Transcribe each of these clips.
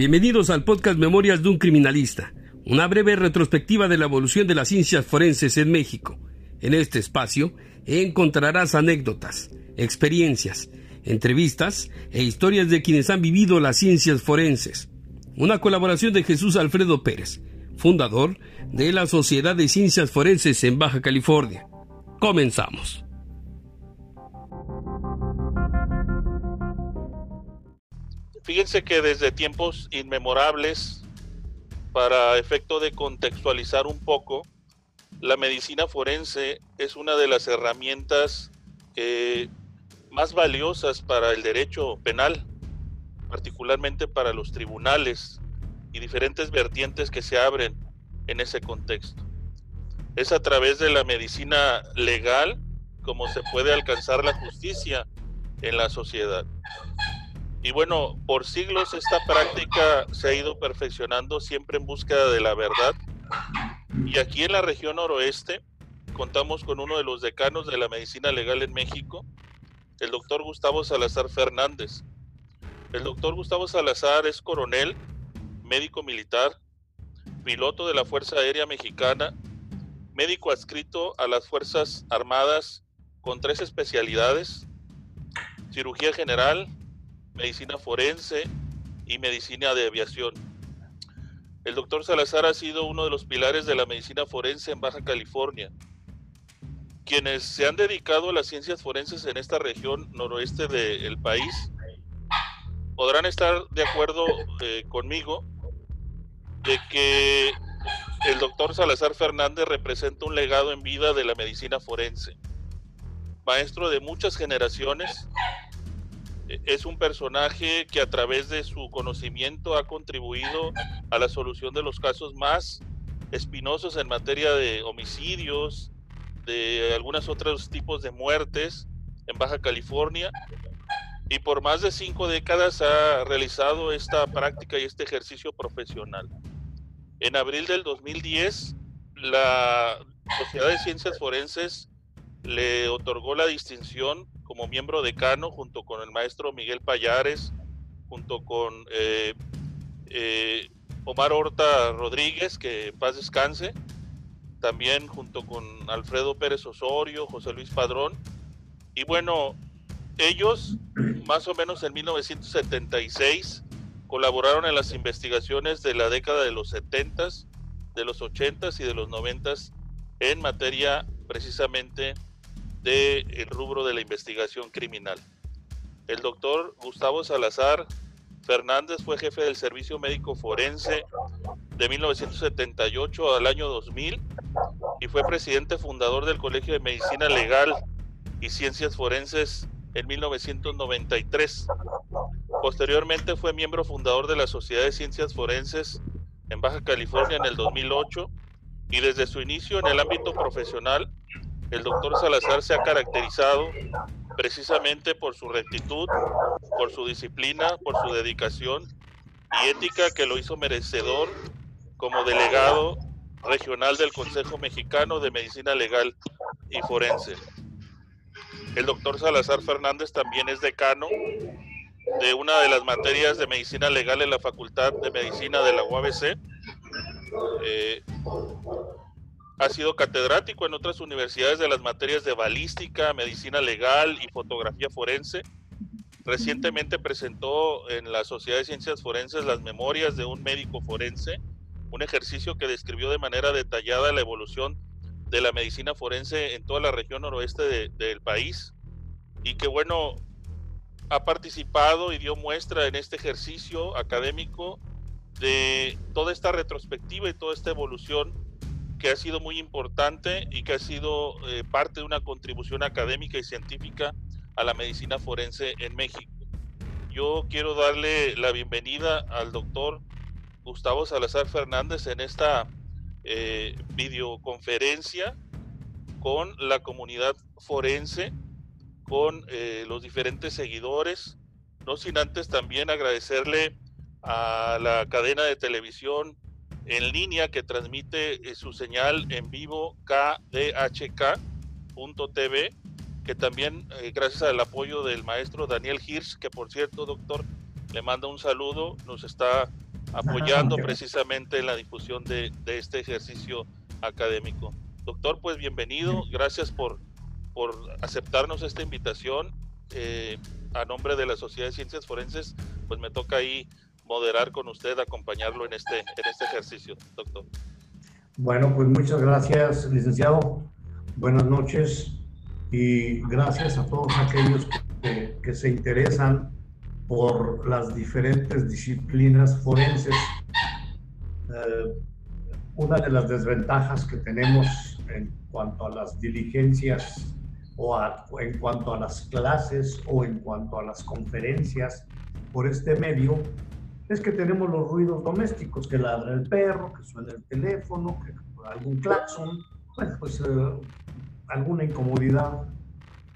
Bienvenidos al podcast Memorias de un Criminalista, una breve retrospectiva de la evolución de las ciencias forenses en México. En este espacio encontrarás anécdotas, experiencias, entrevistas e historias de quienes han vivido las ciencias forenses. Una colaboración de Jesús Alfredo Pérez, fundador de la Sociedad de Ciencias Forenses en Baja California. Comenzamos. Fíjense que desde tiempos inmemorables, para efecto de contextualizar un poco, la medicina forense es una de las herramientas eh, más valiosas para el derecho penal, particularmente para los tribunales y diferentes vertientes que se abren en ese contexto. Es a través de la medicina legal como se puede alcanzar la justicia en la sociedad. Y bueno, por siglos esta práctica se ha ido perfeccionando siempre en búsqueda de la verdad. Y aquí en la región noroeste contamos con uno de los decanos de la medicina legal en México, el doctor Gustavo Salazar Fernández. El doctor Gustavo Salazar es coronel, médico militar, piloto de la Fuerza Aérea Mexicana, médico adscrito a las Fuerzas Armadas con tres especialidades, cirugía general, medicina forense y medicina de aviación. El doctor Salazar ha sido uno de los pilares de la medicina forense en Baja California. Quienes se han dedicado a las ciencias forenses en esta región noroeste del país podrán estar de acuerdo eh, conmigo de que el doctor Salazar Fernández representa un legado en vida de la medicina forense. Maestro de muchas generaciones, es un personaje que a través de su conocimiento ha contribuido a la solución de los casos más espinosos en materia de homicidios, de algunos otros tipos de muertes en Baja California. Y por más de cinco décadas ha realizado esta práctica y este ejercicio profesional. En abril del 2010, la Sociedad de Ciencias Forenses le otorgó la distinción como miembro decano junto con el maestro Miguel Payares, junto con eh, eh, Omar Horta Rodríguez, que paz descanse, también junto con Alfredo Pérez Osorio, José Luis Padrón. Y bueno, ellos más o menos en 1976 colaboraron en las investigaciones de la década de los 70s, de los 80s y de los 90s en materia precisamente del rubro de la investigación criminal. El doctor Gustavo Salazar Fernández fue jefe del Servicio Médico Forense de 1978 al año 2000 y fue presidente fundador del Colegio de Medicina Legal y Ciencias Forenses en 1993. Posteriormente fue miembro fundador de la Sociedad de Ciencias Forenses en Baja California en el 2008 y desde su inicio en el ámbito profesional el doctor Salazar se ha caracterizado precisamente por su rectitud, por su disciplina, por su dedicación y ética que lo hizo merecedor como delegado regional del Consejo Mexicano de Medicina Legal y Forense. El doctor Salazar Fernández también es decano de una de las materias de medicina legal en la Facultad de Medicina de la UABC. Eh, ha sido catedrático en otras universidades de las materias de balística, medicina legal y fotografía forense. Recientemente presentó en la Sociedad de Ciencias Forenses las memorias de un médico forense, un ejercicio que describió de manera detallada la evolución de la medicina forense en toda la región noroeste del país y que bueno, ha participado y dio muestra en este ejercicio académico de toda esta retrospectiva y toda esta evolución que ha sido muy importante y que ha sido eh, parte de una contribución académica y científica a la medicina forense en México. Yo quiero darle la bienvenida al doctor Gustavo Salazar Fernández en esta eh, videoconferencia con la comunidad forense, con eh, los diferentes seguidores, no sin antes también agradecerle a la cadena de televisión en línea que transmite eh, su señal en vivo kdhk.tv, que también eh, gracias al apoyo del maestro Daniel Hirsch, que por cierto, doctor, le manda un saludo, nos está apoyando precisamente la difusión de, de, este ejercicio académico. Doctor, pues bienvenido, gracias por, por aceptarnos esta invitación. Eh, a nombre de la Sociedad de Ciencias Forenses, pues me toca ahí moderar con usted, acompañarlo en este, en este ejercicio, doctor. Bueno, pues muchas gracias, licenciado. Buenas noches y gracias a todos aquellos que, que se interesan por las diferentes disciplinas forenses. Eh, una de las desventajas que tenemos en cuanto a las diligencias o, en cuanto a las clases o en cuanto a las conferencias por este medio es que tenemos los ruidos domésticos, que ladra el perro, que suena el teléfono, que algún claxon, bueno, pues eh, alguna incomodidad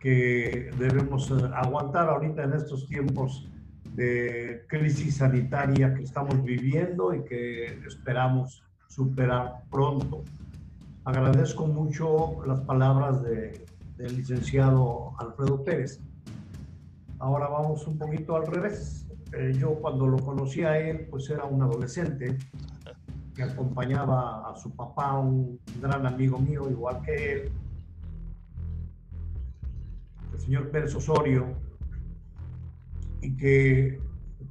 que debemos eh, aguantar ahorita en estos tiempos de crisis sanitaria que estamos viviendo y que esperamos superar pronto. Agradezco mucho las palabras de, del licenciado Alfredo Pérez. Ahora vamos un poquito al revés. Eh, yo cuando lo conocí a él, pues era un adolescente que acompañaba a su papá, un gran amigo mío, igual que él, el señor Pérez Osorio, y que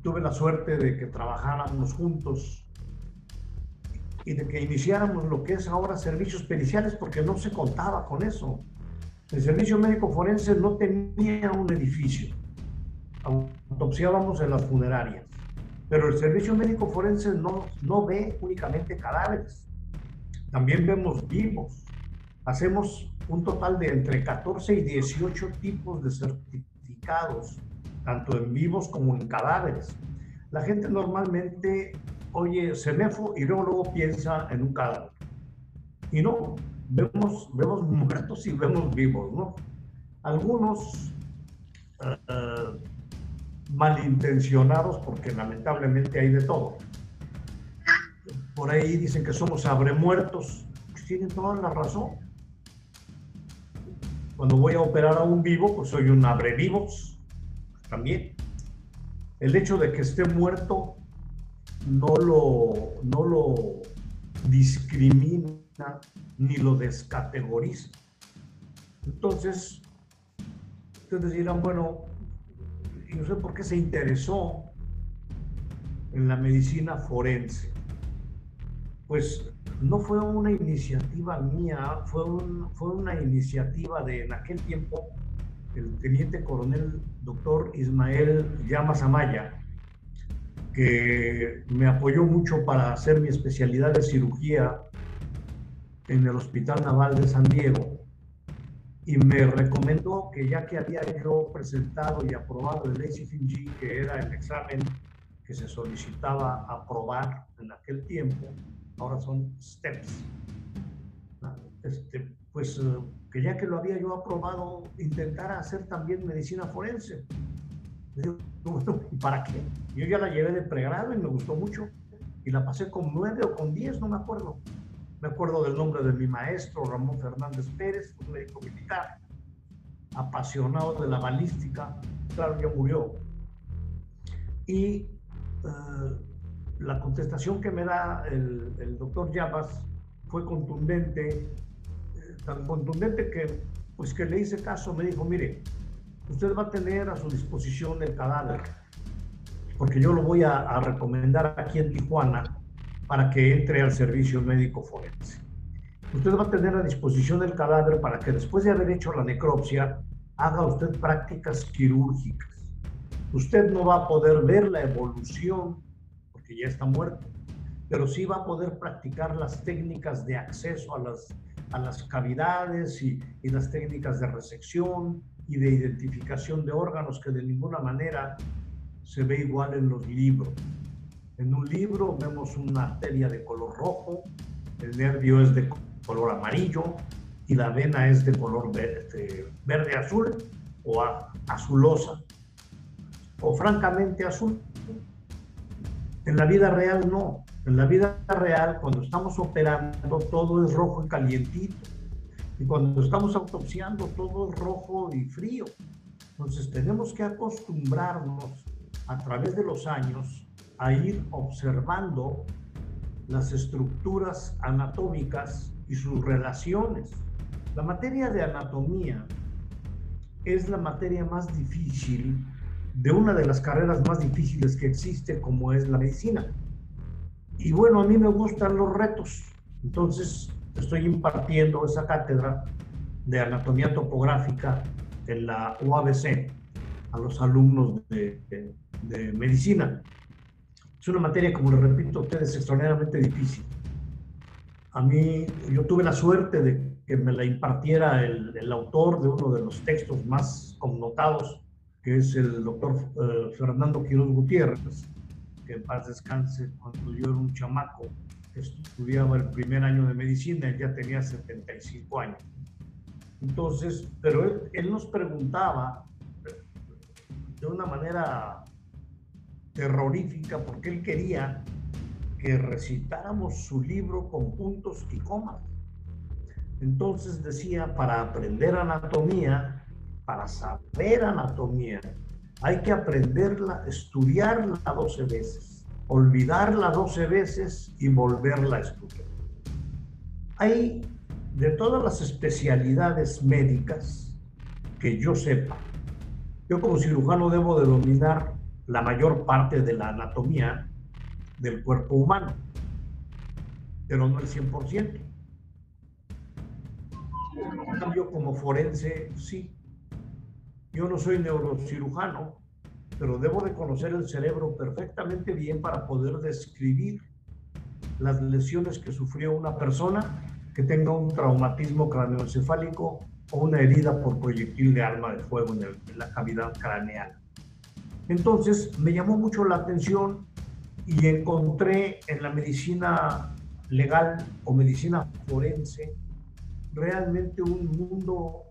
tuve la suerte de que trabajáramos juntos y de que iniciáramos lo que es ahora servicios periciales, porque no se contaba con eso. El servicio médico forense no tenía un edificio. Autopsiábamos en las funerarias. Pero el servicio médico forense no, no ve únicamente cadáveres. También vemos vivos. Hacemos un total de entre 14 y 18 tipos de certificados, tanto en vivos como en cadáveres. La gente normalmente oye CEMEFO y luego, luego piensa en un cadáver. Y no, vemos, vemos muertos y vemos vivos, ¿no? Algunos uh, malintencionados, porque lamentablemente hay de todo. Por ahí dicen que somos abremuertos, pues tienen toda la razón. Cuando voy a operar a un vivo, pues soy un abrevivos, también. El hecho de que esté muerto no lo, no lo discrimina ni lo descategoriza. Entonces, ustedes dirán, bueno, no sé por qué se interesó en la medicina forense. Pues no fue una iniciativa mía, fue, fue una iniciativa de en aquel tiempo el teniente coronel doctor Ismael Llamas Amaya, que me apoyó mucho para hacer mi especialidad de cirugía en el Hospital Naval de San Diego y me recomendó que ya que había yo presentado y aprobado el ACFG, que era el examen que se solicitaba aprobar en aquel tiempo, ahora son STEPS, este, pues eh, que ya que lo había yo aprobado, intentara hacer también medicina forense. ¿y para qué? Yo ya la llevé de pregrado y me gustó mucho y la pasé con nueve o con diez, no me acuerdo. Me acuerdo del nombre de mi maestro, Ramón Fernández Pérez, un médico militar, apasionado de la balística. Claro, ya murió. Y eh, la contestación que me da el, doctor Llamas fue contundente, eh, tan contundente que, pues que le hice caso, me dijo, mire, usted va a tener a su disposición el cadáver, porque yo lo voy a, a recomendar aquí en Tijuana para que entre al servicio médico forense. Usted va a tener a disposición el cadáver para que después de haber hecho la necropsia haga usted prácticas quirúrgicas. Usted no va a poder ver la evolución porque ya está muerto, pero sí va a poder practicar las técnicas de acceso a las, a las cavidades y, y las técnicas de resección y de identificación de órganos que de ninguna manera se ve igual en los libros. En un libro vemos una arteria de color rojo, el nervio es de color amarillo y la vena es de color verde, verde azul o azulosa o francamente azul. En la vida real no. En la vida real, cuando estamos operando, todo es rojo y calientito. Y cuando estamos autopsiando, todo es rojo y frío. Entonces tenemos que acostumbrarnos a través de los años a ir observando las estructuras anatómicas y sus relaciones. La materia de anatomía es la materia más difícil de una de las carreras más difíciles que existe como es la medicina. Y bueno, a mí me gustan los retos, entonces estoy impartiendo esa cátedra de anatomía topográfica en la UABC a los alumnos de, de, medicina. Es una materia, como les repito a ustedes, extraordinariamente difícil. A mí, yo tuve la suerte de que me la impartiera el, autor de uno de los textos más connotados, que es el doctor eh, Fernando Quiroz Gutiérrez, que en paz descanse, cuando yo era un chamaco, estudiaba el primer año de medicina, él ya tenía 75 años. Entonces, pero él, nos preguntaba de una manera terrorífica, porque él quería que recitáramos su libro con puntos y comas. Entonces decía, para aprender anatomía, para saber anatomía, hay que aprenderla, estudiarla 12 veces, olvidarla 12 veces y volverla a estudiar. Hay de todas las especialidades médicas que yo sepa, yo como cirujano debo de dominar la mayor parte de la anatomía del cuerpo humano, pero no el 100%. En cambio, como forense, sí. Yo no soy neurocirujano, pero debo de conocer el cerebro perfectamente bien para poder describir las lesiones que sufrió una persona que tenga un traumatismo craneoencefálico o una herida por proyectil de arma de fuego en, en la cavidad craneal. Entonces me llamó mucho la atención y encontré en la medicina legal o medicina forense realmente un mundo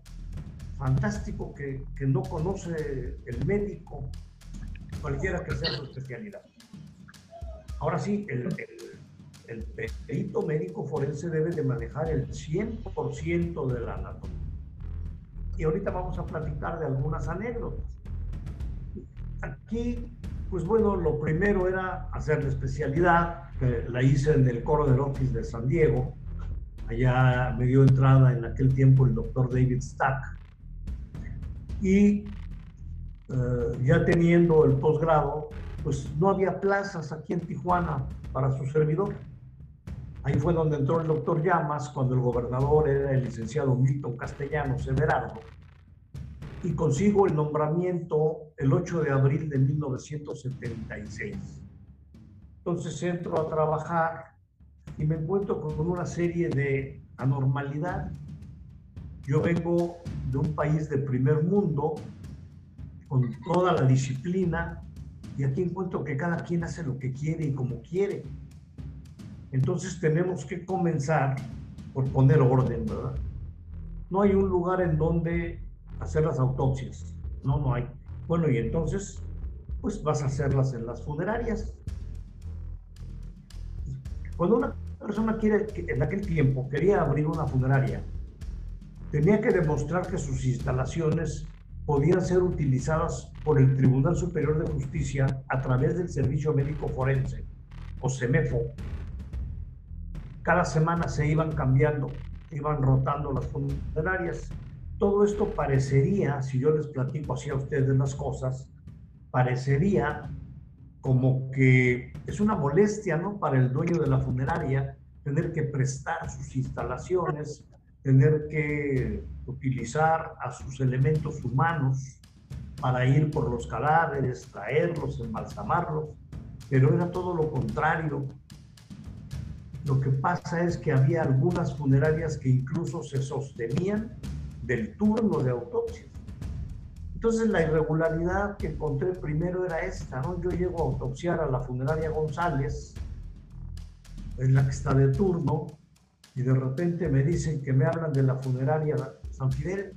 fantástico que, que, no conoce el médico, cualquiera que sea su especialidad. Ahora sí, el, el perito médico forense debe de manejar el 100% de la anatomía. Y ahorita vamos a platicar de algunas anécdotas. Aquí, pues bueno, lo primero era hacer la especialidad, que la hice en el coro del Office de San Diego. Allá me dio entrada en aquel tiempo el doctor David Stack. Y eh, ya teniendo el posgrado, pues no había plazas aquí en Tijuana para su servidor. Ahí fue donde entró el doctor Llamas, cuando el gobernador era el licenciado Milton Castellanos Everardo, y consigo el nombramiento el 8 de abril de 1976. Entonces entro a trabajar y me encuentro con una serie de anormalidad. Yo vengo de un país de primer mundo, con toda la disciplina, y aquí encuentro que cada quien hace lo que quiere y como quiere. Entonces tenemos que comenzar por poner orden, ¿verdad? No hay un lugar en donde hacer las autopsias. No, no hay. Bueno, y entonces, pues vas a hacerlas en las funerarias. Cuando una persona quiere, en aquel tiempo quería abrir una funeraria, tenía que demostrar que sus instalaciones podían ser utilizadas por el Tribunal Superior de Justicia a través del Servicio Médico Forense, o CEMEFO, cada semana se iban cambiando, iban rotando las funerarias. Todo esto parecería, si yo les platico así a ustedes las cosas, parecería como que es una molestia, ¿no? Para el dueño de la funeraria tener que prestar sus instalaciones, tener que utilizar a sus elementos humanos para ir por los cadáveres, traerlos, embalsamarlos, pero era todo lo contrario. Lo que pasa es que había algunas funerarias que incluso se sostenían del turno de autopsia. Entonces la irregularidad que encontré primero era esta, ¿no? Yo llego a autopsiar a la funeraria González, en la que está de turno, y de repente me dicen que me hablan de la funeraria San Fidel.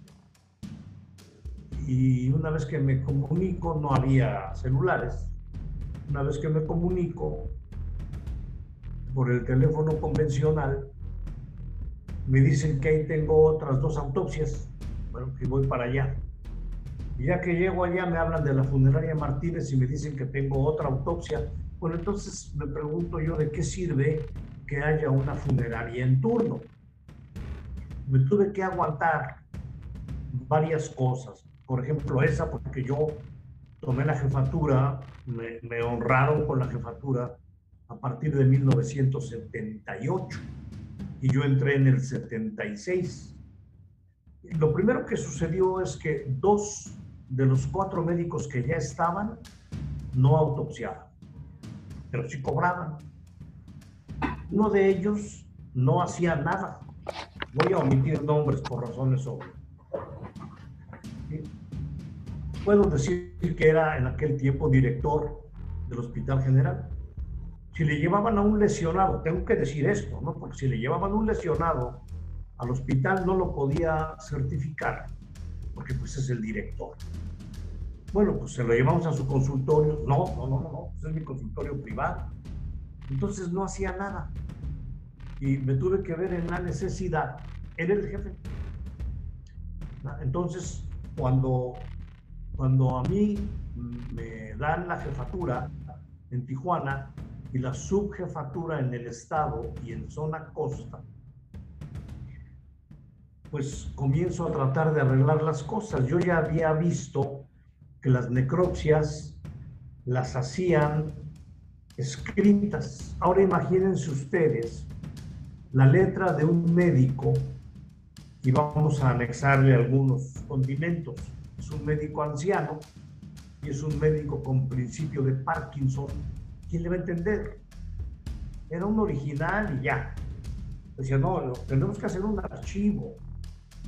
Y una vez que me comunico, no había celulares. Una vez que me comunico, por el teléfono convencional, me dicen que ahí tengo otras dos autopsias, bueno, que voy para allá. Y ya que llego allá me hablan de la funeraria Martínez y me dicen que tengo otra autopsia Bueno, entonces me pregunto yo de qué sirve que haya una funeraria en turno. Me tuve que aguantar varias cosas. Por ejemplo, esa, porque yo tomé la jefatura, me, me honraron con la jefatura a partir de 1978 y yo entré en el 76. Lo primero que sucedió es que dos de los cuatro médicos que ya estaban no autopsiaban, pero sí cobraban. Uno de ellos no hacía nada. Voy a omitir nombres por razones obvias. Puedo decir que era en aquel tiempo director del Hospital General. Si le llevaban a un lesionado, tengo que decir esto, ¿no? Porque si le llevaban un lesionado al hospital no lo podía certificar, porque pues es el director. Bueno, pues se lo llevamos a su consultorio. No, no, no, no, no, pues es mi consultorio privado. Entonces no hacía nada. Y me tuve que ver en la necesidad. Era el jefe. Entonces, cuando, cuando a mí me dan la jefatura en Tijuana y la subjefatura en el estado y en zona costa, pues comienzo a tratar de arreglar las cosas. Yo ya había visto que las necropsias las hacían escritas. Ahora imagínense ustedes la letra de un médico y vamos a anexarle algunos condimentos. Es un médico anciano y es un médico con principio de Parkinson. ¿Quién le va a entender? Era un original y ya. Decía, no, tenemos que hacer un archivo,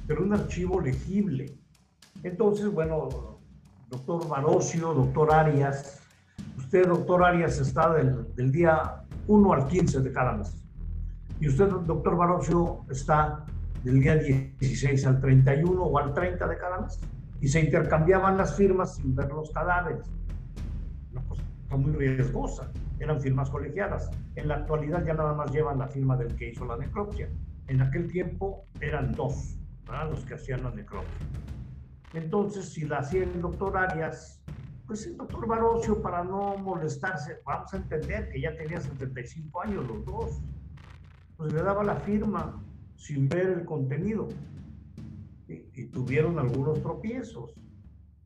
pero un archivo legible. Entonces, bueno, doctor Barocio, doctor Arias, usted, doctor Arias, está del, del día 1 al 15 de cada mes. Y usted, doctor Barocio, está del día 16 al 31 o al 30 de cada mes. Y se intercambiaban las firmas sin ver los cadáveres. Muy riesgosa. Eran firmas colegiadas. En la actualidad ya nada más llevan la firma del que hizo la necropsia. En aquel tiempo eran dos los que hacían la necropsia. Entonces, si la hacía el doctor Arias, pues el doctor Barocio, para no molestarse, vamos a entender que ya tenía 75 años los dos, pues le daba la firma sin ver el contenido. Y, tuvieron algunos tropiezos.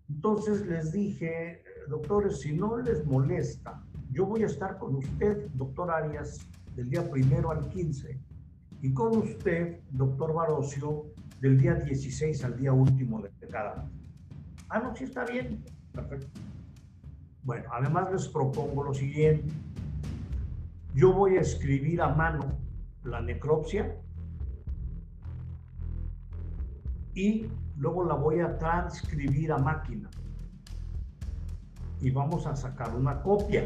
Entonces les dije, doctores, si no les molesta, yo voy a estar con usted, doctor Arias, del día primero al 15, y con usted, doctor Barocio, del día 16 al día último de cada mes. Ah, no, sí está bien. Perfecto. Bueno, además les propongo lo siguiente. Yo voy a escribir a mano la necropsia y luego la voy a transcribir a máquina. Y vamos a sacar una copia.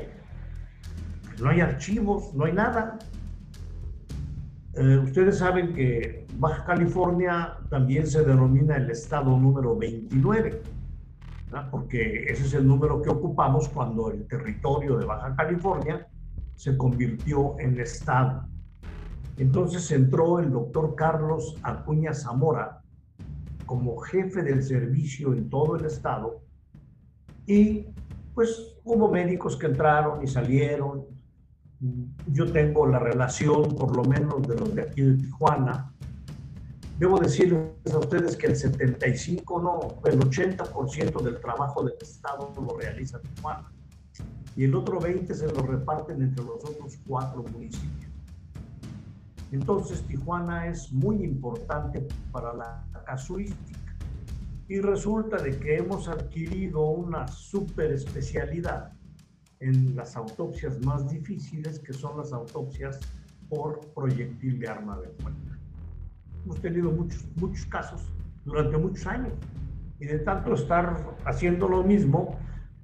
No hay archivos, no hay nada. Eh, ustedes saben que Baja California también se denomina el estado número 29, porque ese es el número que ocupamos cuando el territorio de Baja California se convirtió en estado. Entonces entró el doctor Carlos Acuña Zamora como jefe del servicio en todo el estado y pues hubo médicos que entraron y salieron. Yo tengo la relación, por lo menos de los de aquí de Tijuana. Debo decirles a ustedes que el 75, no, el 80% del trabajo del Estado lo realiza Tijuana. Y el otro 20 se lo reparten entre los otros cuatro municipios. Entonces Tijuana es muy importante para la casuística. Y resulta de que hemos adquirido una super especialidad en las autopsias más difíciles, que son las autopsias por proyectil de arma de fuego. Hemos tenido muchos, muchos casos durante muchos años. Y de tanto estar haciendo lo mismo,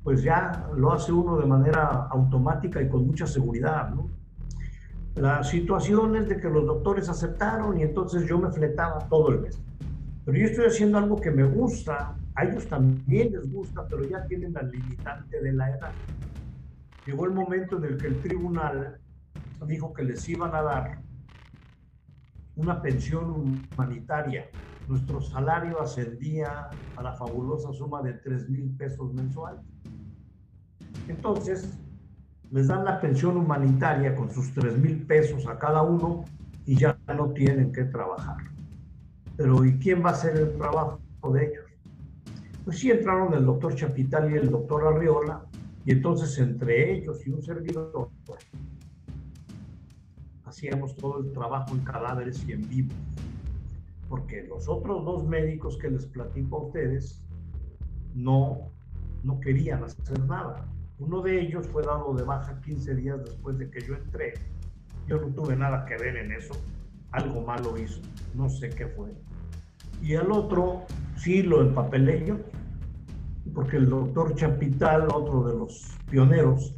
pues ya lo hace uno de manera automática y con mucha seguridad, ¿no? La situación es de que los doctores aceptaron y entonces yo me fletaba todo el mes. Pero yo estoy haciendo algo que me gusta, a ellos también les gusta, pero ya tienen la limitante de la edad. Llegó el momento en el que el tribunal dijo que les iban a dar una pensión humanitaria. Nuestro salario ascendía a la fabulosa suma de 3 mil pesos mensuales. Entonces, les dan la pensión humanitaria con sus 3 mil pesos a cada uno y ya no tienen que trabajar. Pero ¿y quién va a hacer el trabajo de ellos? Pues sí entraron el doctor Chapital y el doctor Arriola, y entonces entre ellos y un servidor hacíamos todo el trabajo en cadáveres y en vivo. Porque los otros dos médicos que les platico a ustedes no, no querían hacer nada. Uno de ellos fue dado de baja 15 días después de que yo entré. Yo no tuve nada que ver en eso. Algo malo hizo. No sé qué fue. Y al otro sí lo empapelé porque el doctor Chapital, otro de los pioneros,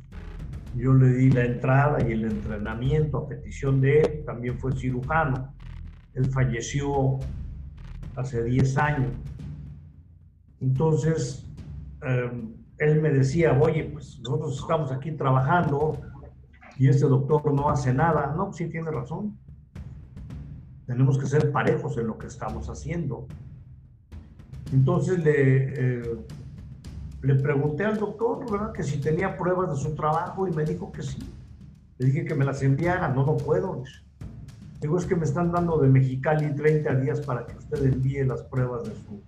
yo le di la entrada y el entrenamiento a petición de él, también fue cirujano. Él falleció hace 10 años. Entonces, em, él me decía, oye, pues nosotros estamos aquí trabajando y este doctor no hace nada. No, sí tiene razón. Tenemos que ser parejos en lo que estamos haciendo. Entonces le, eh, le pregunté al doctor, ¿verdad? Que si tenía pruebas de su trabajo y me dijo que sí. Le dije que me las enviara, no, no puedo. Digo, es que me están dando de Mexicali 30 días para que usted envíe las pruebas de su,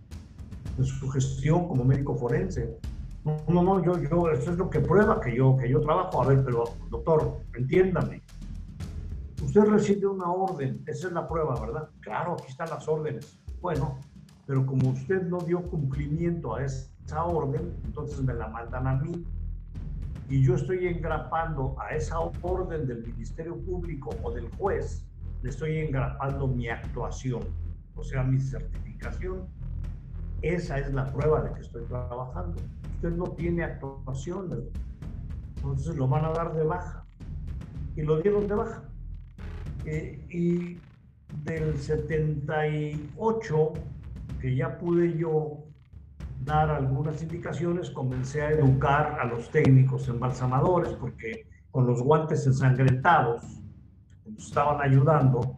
de su gestión como médico forense. No, no, no, yo, yo, eso es lo que prueba que yo, que yo trabajo. A ver, pero doctor, entiéndame. Usted recibe una orden, esa es la prueba, ¿verdad? Claro, aquí están las órdenes. Bueno, pero como usted no dio cumplimiento a esa orden, entonces me la mandan a mí y yo estoy engrapando a esa orden del Ministerio Público o del juez, le estoy engrapando mi actuación, o sea, mi certificación. Esa es la prueba de que estoy trabajando. Usted no tiene actuación, entonces lo van a dar de baja. Y lo dieron de baja. Eh, y del 78, que ya pude yo dar algunas indicaciones, comencé a educar a los técnicos embalsamadores, porque con los guantes ensangrentados nos estaban ayudando.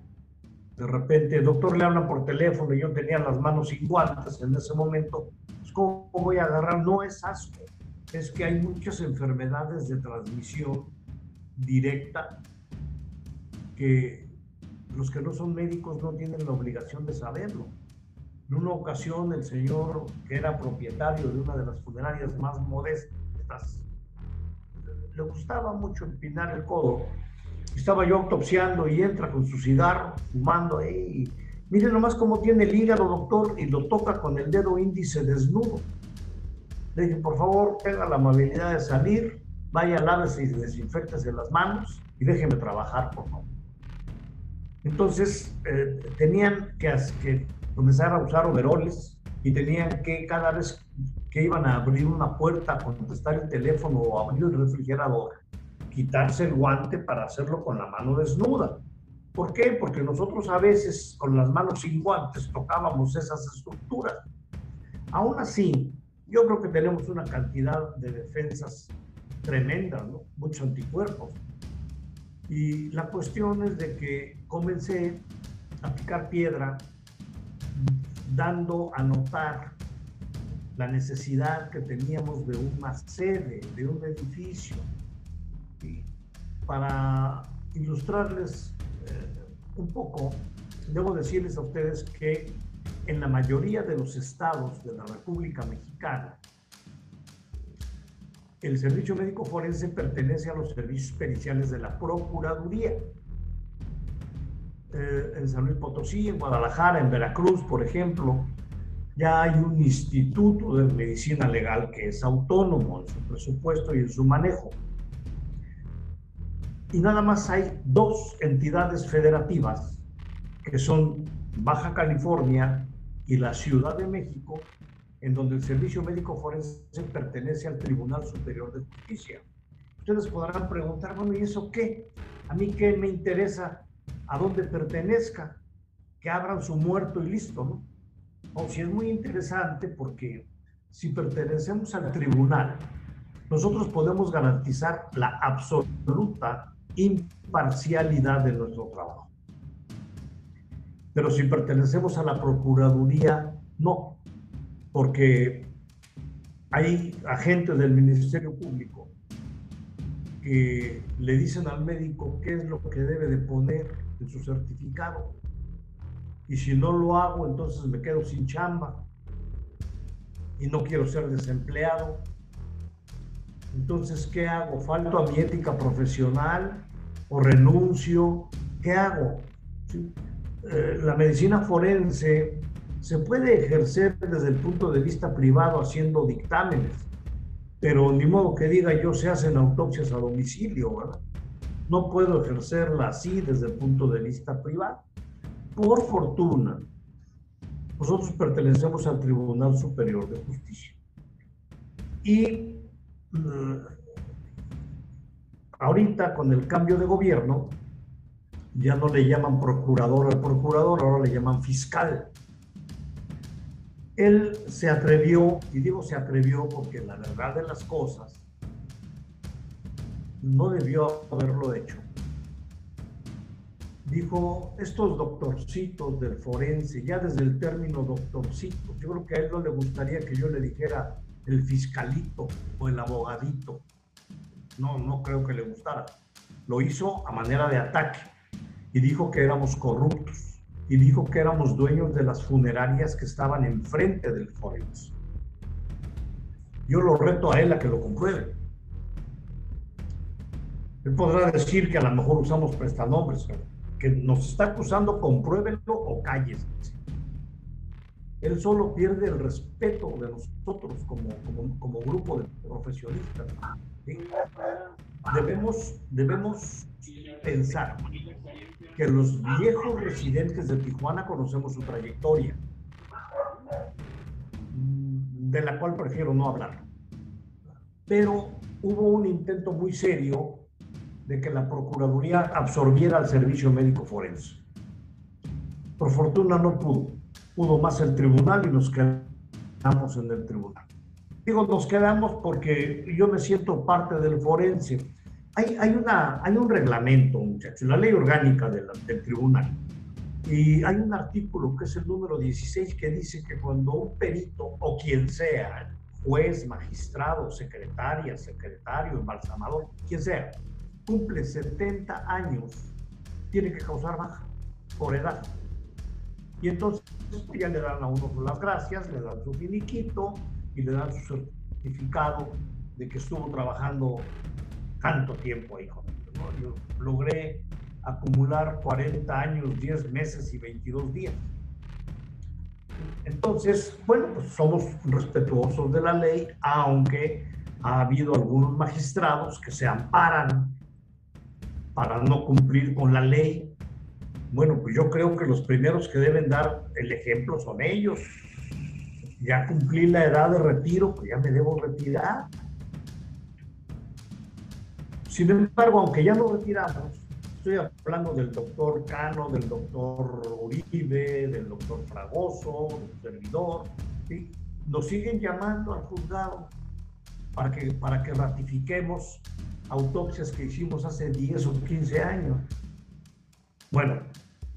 De repente, doctor, le hablan por teléfono y yo tenía las manos sin guantes en ese momento. Pues, ¿Cómo voy a agarrar? No es asco, es que hay muchas enfermedades de transmisión directa que los que no son médicos no tienen la obligación de saberlo. En una ocasión el señor, que era propietario de una de las funerarias más modestas, le gustaba mucho empinar el codo. Estaba yo autopsiando y entra con su cigarro, fumando ahí. Mire nomás cómo tiene el hígado, doctor, y lo toca con el dedo índice desnudo. Le dije, por favor, tenga la amabilidad de salir, vaya, lávese y desinfectese las manos y déjeme trabajar, por favor. Entonces, eh, tenían que, que comenzar a usar overoles y tenían que cada vez que iban a abrir una puerta, contestar el teléfono o abrir el refrigerador, quitarse el guante para hacerlo con la mano desnuda. ¿Por qué? Porque nosotros a veces con las manos sin guantes tocábamos esas estructuras. Aún así, yo creo que tenemos una cantidad de defensas tremendas, ¿no? muchos anticuerpos. Y la cuestión es de que comencé a picar piedra dando a notar la necesidad que teníamos de una sede, de un edificio. Para ilustrarles eh, un poco, debo decirles a ustedes que en la mayoría de los estados de la República Mexicana, el servicio médico forense pertenece a los servicios periciales de la Procuraduría. Eh, en San Luis Potosí, en Guadalajara, en Veracruz, por ejemplo, ya hay un instituto de medicina legal que es autónomo en su presupuesto y en su manejo. Y nada más hay dos entidades federativas, que son Baja California y la Ciudad de México, en donde el servicio médico forense pertenece al Tribunal Superior de Justicia. Ustedes podrán preguntar, bueno, ¿y eso qué? ¿A mí qué me interesa a donde pertenezca, que abran su muerto y listo, ¿no? O si es muy interesante porque si pertenecemos al tribunal, nosotros podemos garantizar la absoluta imparcialidad de nuestro trabajo. Pero si pertenecemos a la Procuraduría, no, porque hay agentes del Ministerio Público que le dicen al médico qué es lo que debe de poner en su certificado. Y si no lo hago, entonces me quedo sin chamba. Y no quiero ser desempleado. Entonces, ¿qué hago? ¿Falto a mi ética profesional o renuncio? ¿Qué hago? Eh, la medicina forense se puede ejercer desde el punto de vista privado haciendo dictámenes, pero ni modo que diga yo se hacen autopsias a domicilio, ¿verdad? No puedo ejercerla así desde el punto de vista privado. Por fortuna, nosotros pertenecemos al Tribunal Superior de Justicia. Y mm, ahorita con el cambio de gobierno, ya no le llaman procurador al procurador, ahora le llaman fiscal. Él se atrevió, y digo se atrevió porque la verdad de las cosas, no debió haberlo hecho. Dijo, estos doctorcitos del forense, ya desde el término doctorcito, yo creo que a él no le gustaría que yo le dijera el fiscalito o el abogadito. No, no creo que le gustara. Lo hizo a manera de ataque y dijo que éramos corruptos y dijo que éramos dueños de las funerarias que estaban enfrente del forense. Yo lo reto a él a que lo compruebe. Él podrá decir que a lo mejor usamos prestanombres, que nos está acusando, compruébenlo o cállese. Él solo pierde el respeto de nosotros como, como, como grupo de profesionistas. Debemos, debemos pensar que los viejos residentes de Tijuana conocemos su trayectoria, de la cual prefiero no hablar. Pero hubo un intento muy serio de que la Procuraduría absorbiera el servicio médico forense. Por fortuna no pudo. Pudo más el tribunal y nos quedamos en el tribunal. Digo, nos quedamos porque yo me siento parte del forense hay, una, hay un reglamento, muchachos, la ley orgánica del tribunal. Y hay un artículo que es el número 16 que dice que cuando un perito o quien sea, juez, magistrado, secretaria, secretario, embalsamador, quien sea, cumple 70 años, tiene que causar baja por edad. Y entonces ya le dan a uno las gracias, le dan su finiquito y le dan su certificado de que estuvo trabajando tanto tiempo ahí Yo logré acumular 40 años, 10 meses y 22 días. Entonces, bueno, pues somos respetuosos de la ley, aunque ha habido algunos magistrados que se amparan para no cumplir con la ley. Bueno, pues yo creo que los primeros que deben dar el ejemplo son ellos. Ya cumplí la edad de retiro, pues ya me debo retirar. Sin embargo, aunque ya lo retiramos, estoy hablando del doctor Cano, del doctor Uribe, del doctor Fragoso, del servidor, nos siguen llamando al juzgado para que, para que ratifiquemos autopsias que hicimos hace 10 o 15 años. Bueno,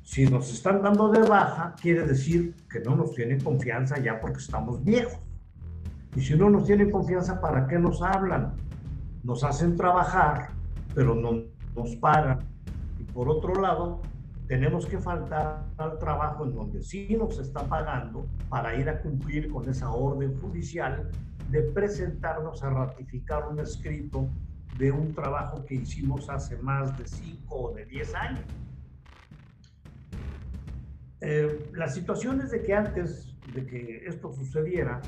si nos están dando de baja, quiere decir que no nos tienen confianza ya porque estamos viejos. Y si no nos tienen confianza, ¿para qué nos hablan? nos hacen trabajar, pero no nos pagan. Y por otro lado, tenemos que faltar al trabajo en donde sí nos está pagando para ir a cumplir con esa orden judicial de presentarnos a ratificar un escrito de un trabajo que hicimos hace más de 5 o de 10 años. Eh, la situación es de que antes de que esto sucediera,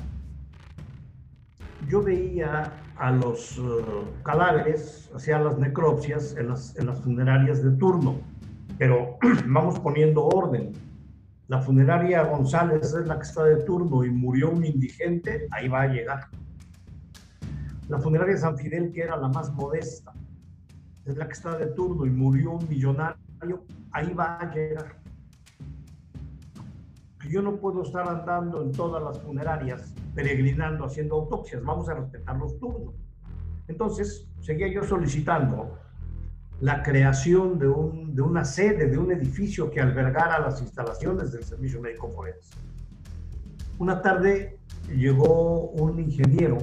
yo veía a los uh, cadáveres, hacía las necropsias en las, en las funerarias de turno, pero vamos poniendo orden. La funeraria González es la que está de turno y murió un indigente, ahí va a llegar. La funeraria San Fidel, que era la más modesta, es la que está de turno y murió un millonario, ahí va a llegar. Yo no puedo estar andando en todas las funerarias peregrinando, haciendo autopsias, vamos a respetar los turnos. Entonces, seguía yo solicitando la creación de, un, de una sede, de un edificio que albergara las instalaciones del Servicio Médico Forense. Una tarde llegó un ingeniero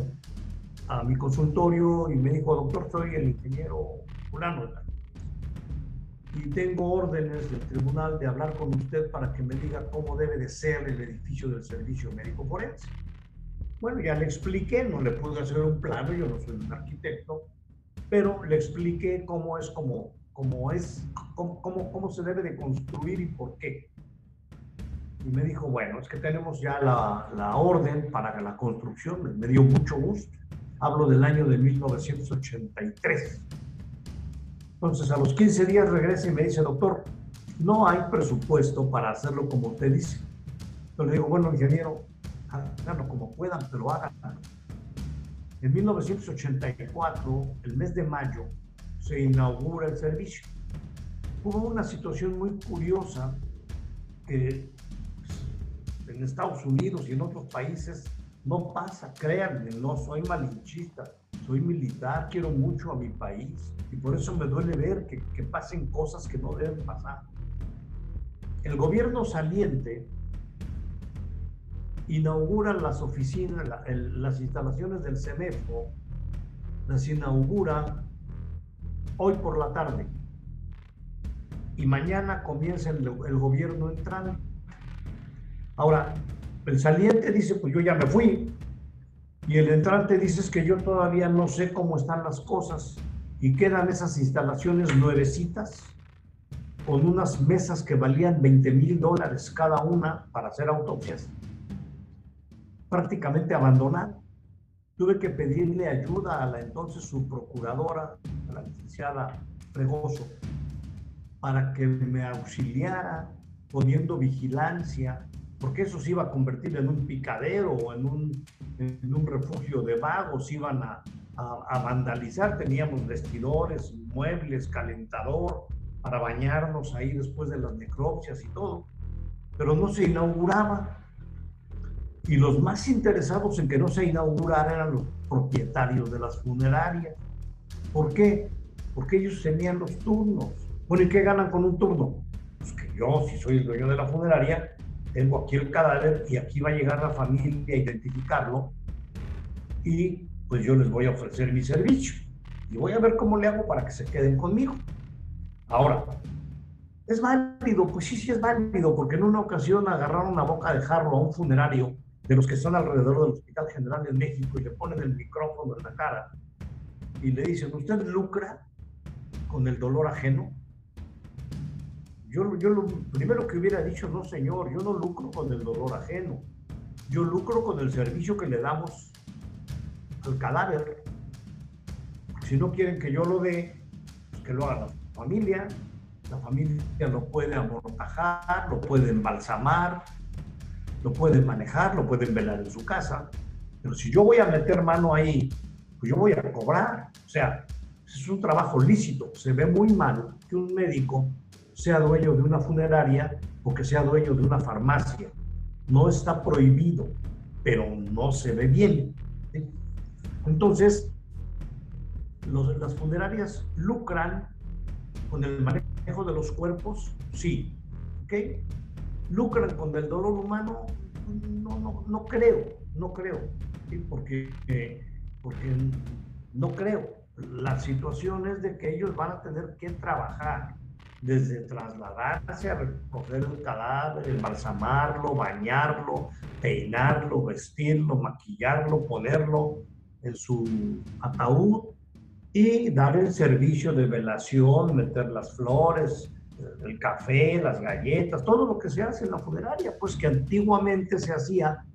a mi consultorio y me dijo, doctor, soy el ingeniero fulano y tengo órdenes del tribunal de hablar con usted para que me diga cómo debe de ser el edificio del servicio médico forense. Bueno, ya le expliqué, no le pude hacer un plano, yo no soy un arquitecto, pero le expliqué cómo es, cómo, cómo es, cómo, cómo, cómo se debe de construir y por qué. Y me dijo, bueno, es que tenemos ya la, la orden para la construcción, me dio mucho gusto. Hablo del año de 1983 entonces, a los 15 días regresa y me dice, doctor, no hay presupuesto para hacerlo como usted dice. Entonces le digo, bueno, ingeniero, háganlo como puedan, pero háganlo. En 1984, el mes de mayo, se inaugura el servicio. Hubo una situación muy curiosa que pues, en Estados Unidos y en otros países no pasa, créanme, no soy malinchista soy militar, quiero mucho a mi país y por eso me duele ver que, pasen cosas que no deben pasar. El gobierno saliente inaugura las oficinas, las instalaciones del CEMEFO, las inaugura hoy por la tarde y mañana comienza el, el gobierno entrante. Ahora, el saliente dice, pues yo ya me fui, y el entrante dices que yo todavía no sé cómo están las cosas y quedan esas instalaciones nuevecitas con unas mesas que valían 20 mil dólares cada una para hacer autopsias, prácticamente abandonadas. Tuve que pedirle ayuda a la entonces su procuradora, la licenciada Fregoso, para que me auxiliara poniendo vigilancia, porque eso se iba a convertir en un picadero o en un, en un refugio de vagos, iban a, a, vandalizar, teníamos vestidores, muebles, calentador para bañarnos ahí después de las necropsias y todo, pero no se inauguraba. Y los más interesados en que no se inaugurara eran los propietarios de las funerarias. ¿Por qué? Porque ellos tenían los turnos. Bueno, ¿y qué ganan con un turno? Pues que yo, si soy el dueño de la funeraria, tengo aquí el cadáver y aquí va a llegar la familia a identificarlo y pues yo les voy a ofrecer mi servicio y voy a ver cómo le hago para que se queden conmigo. Ahora, ¿es válido? Pues sí, sí es válido, porque en una ocasión agarraron una boca de jarro a un funerario de los que están alrededor del Hospital General de México y le ponen el micrófono en la cara y le dicen, ¿usted lucra con el dolor ajeno? Yo, yo lo primero que hubiera dicho, no señor, yo no lucro con el dolor ajeno, yo lucro con el servicio que le damos al cadáver. Si no quieren que yo lo dé, pues que lo haga la familia, la familia lo puede amortajar, lo puede embalsamar, lo puede manejar, lo pueden velar en su casa, pero si yo voy a meter mano ahí, pues yo voy a cobrar. O sea, es un trabajo lícito. Se ve muy mal que un médico sea dueño de una funeraria o que sea dueño de una farmacia. No está prohibido, pero no se ve bien. Entonces, las funerarias lucran con el manejo de los cuerpos, sí. ¿Ok? Lucran con el dolor humano, no, no, no creo, no creo. Porque, porque no creo. La situación es de que ellos van a tener que trabajar desde trasladarse a recoger el cadáver, embalsamarlo, bañarlo, peinarlo, vestirlo, maquillarlo, ponerlo en su ataúd y dar el servicio de velación, meter las flores, el café, las galletas, todo lo que se hace en la funeraria, pues que antiguamente se hacía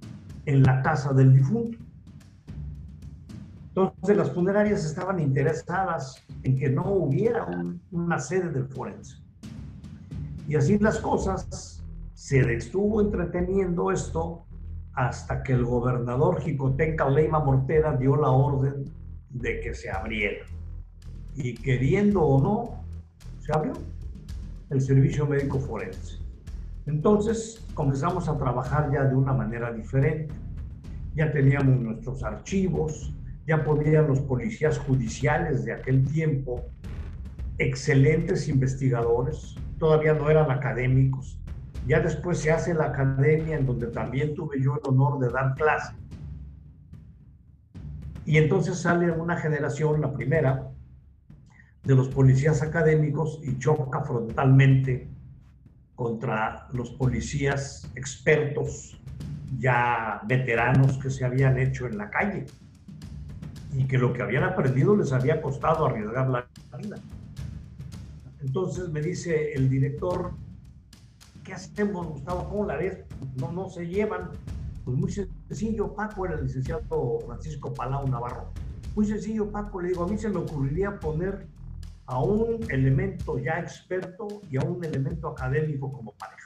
en la casa del difunto. Entonces las funerarias estaban interesadas en que no hubiera una sede del forense. Y así las cosas, se estuvo entreteniendo esto hasta que el gobernador Jicotenca Leima Mortera dio la orden de que se abriera. Y queriendo o no, se abrió el servicio médico forense. Entonces comenzamos a trabajar ya de una manera diferente. Ya teníamos nuestros archivos, ya podían los policías judiciales de aquel tiempo, excelentes investigadores, todavía no eran académicos. Ya después se hace la academia en donde también tuve yo el honor de dar clase. Y entonces sale una generación, la primera, de los policías académicos y choca frontalmente contra los policías expertos, ya veteranos que se habían hecho en la calle y que lo que habían aprendido les había costado arriesgar la vida. Entonces me dice el director, ¿qué hacemos, Gustavo? ¿Cómo la ves? No, no se llevan. Pues muy sencillo, Paco era el licenciado Francisco Palau Navarro. Muy sencillo, Paco, le digo, a mí se me ocurriría poner a un elemento ya experto y a un elemento académico como pareja.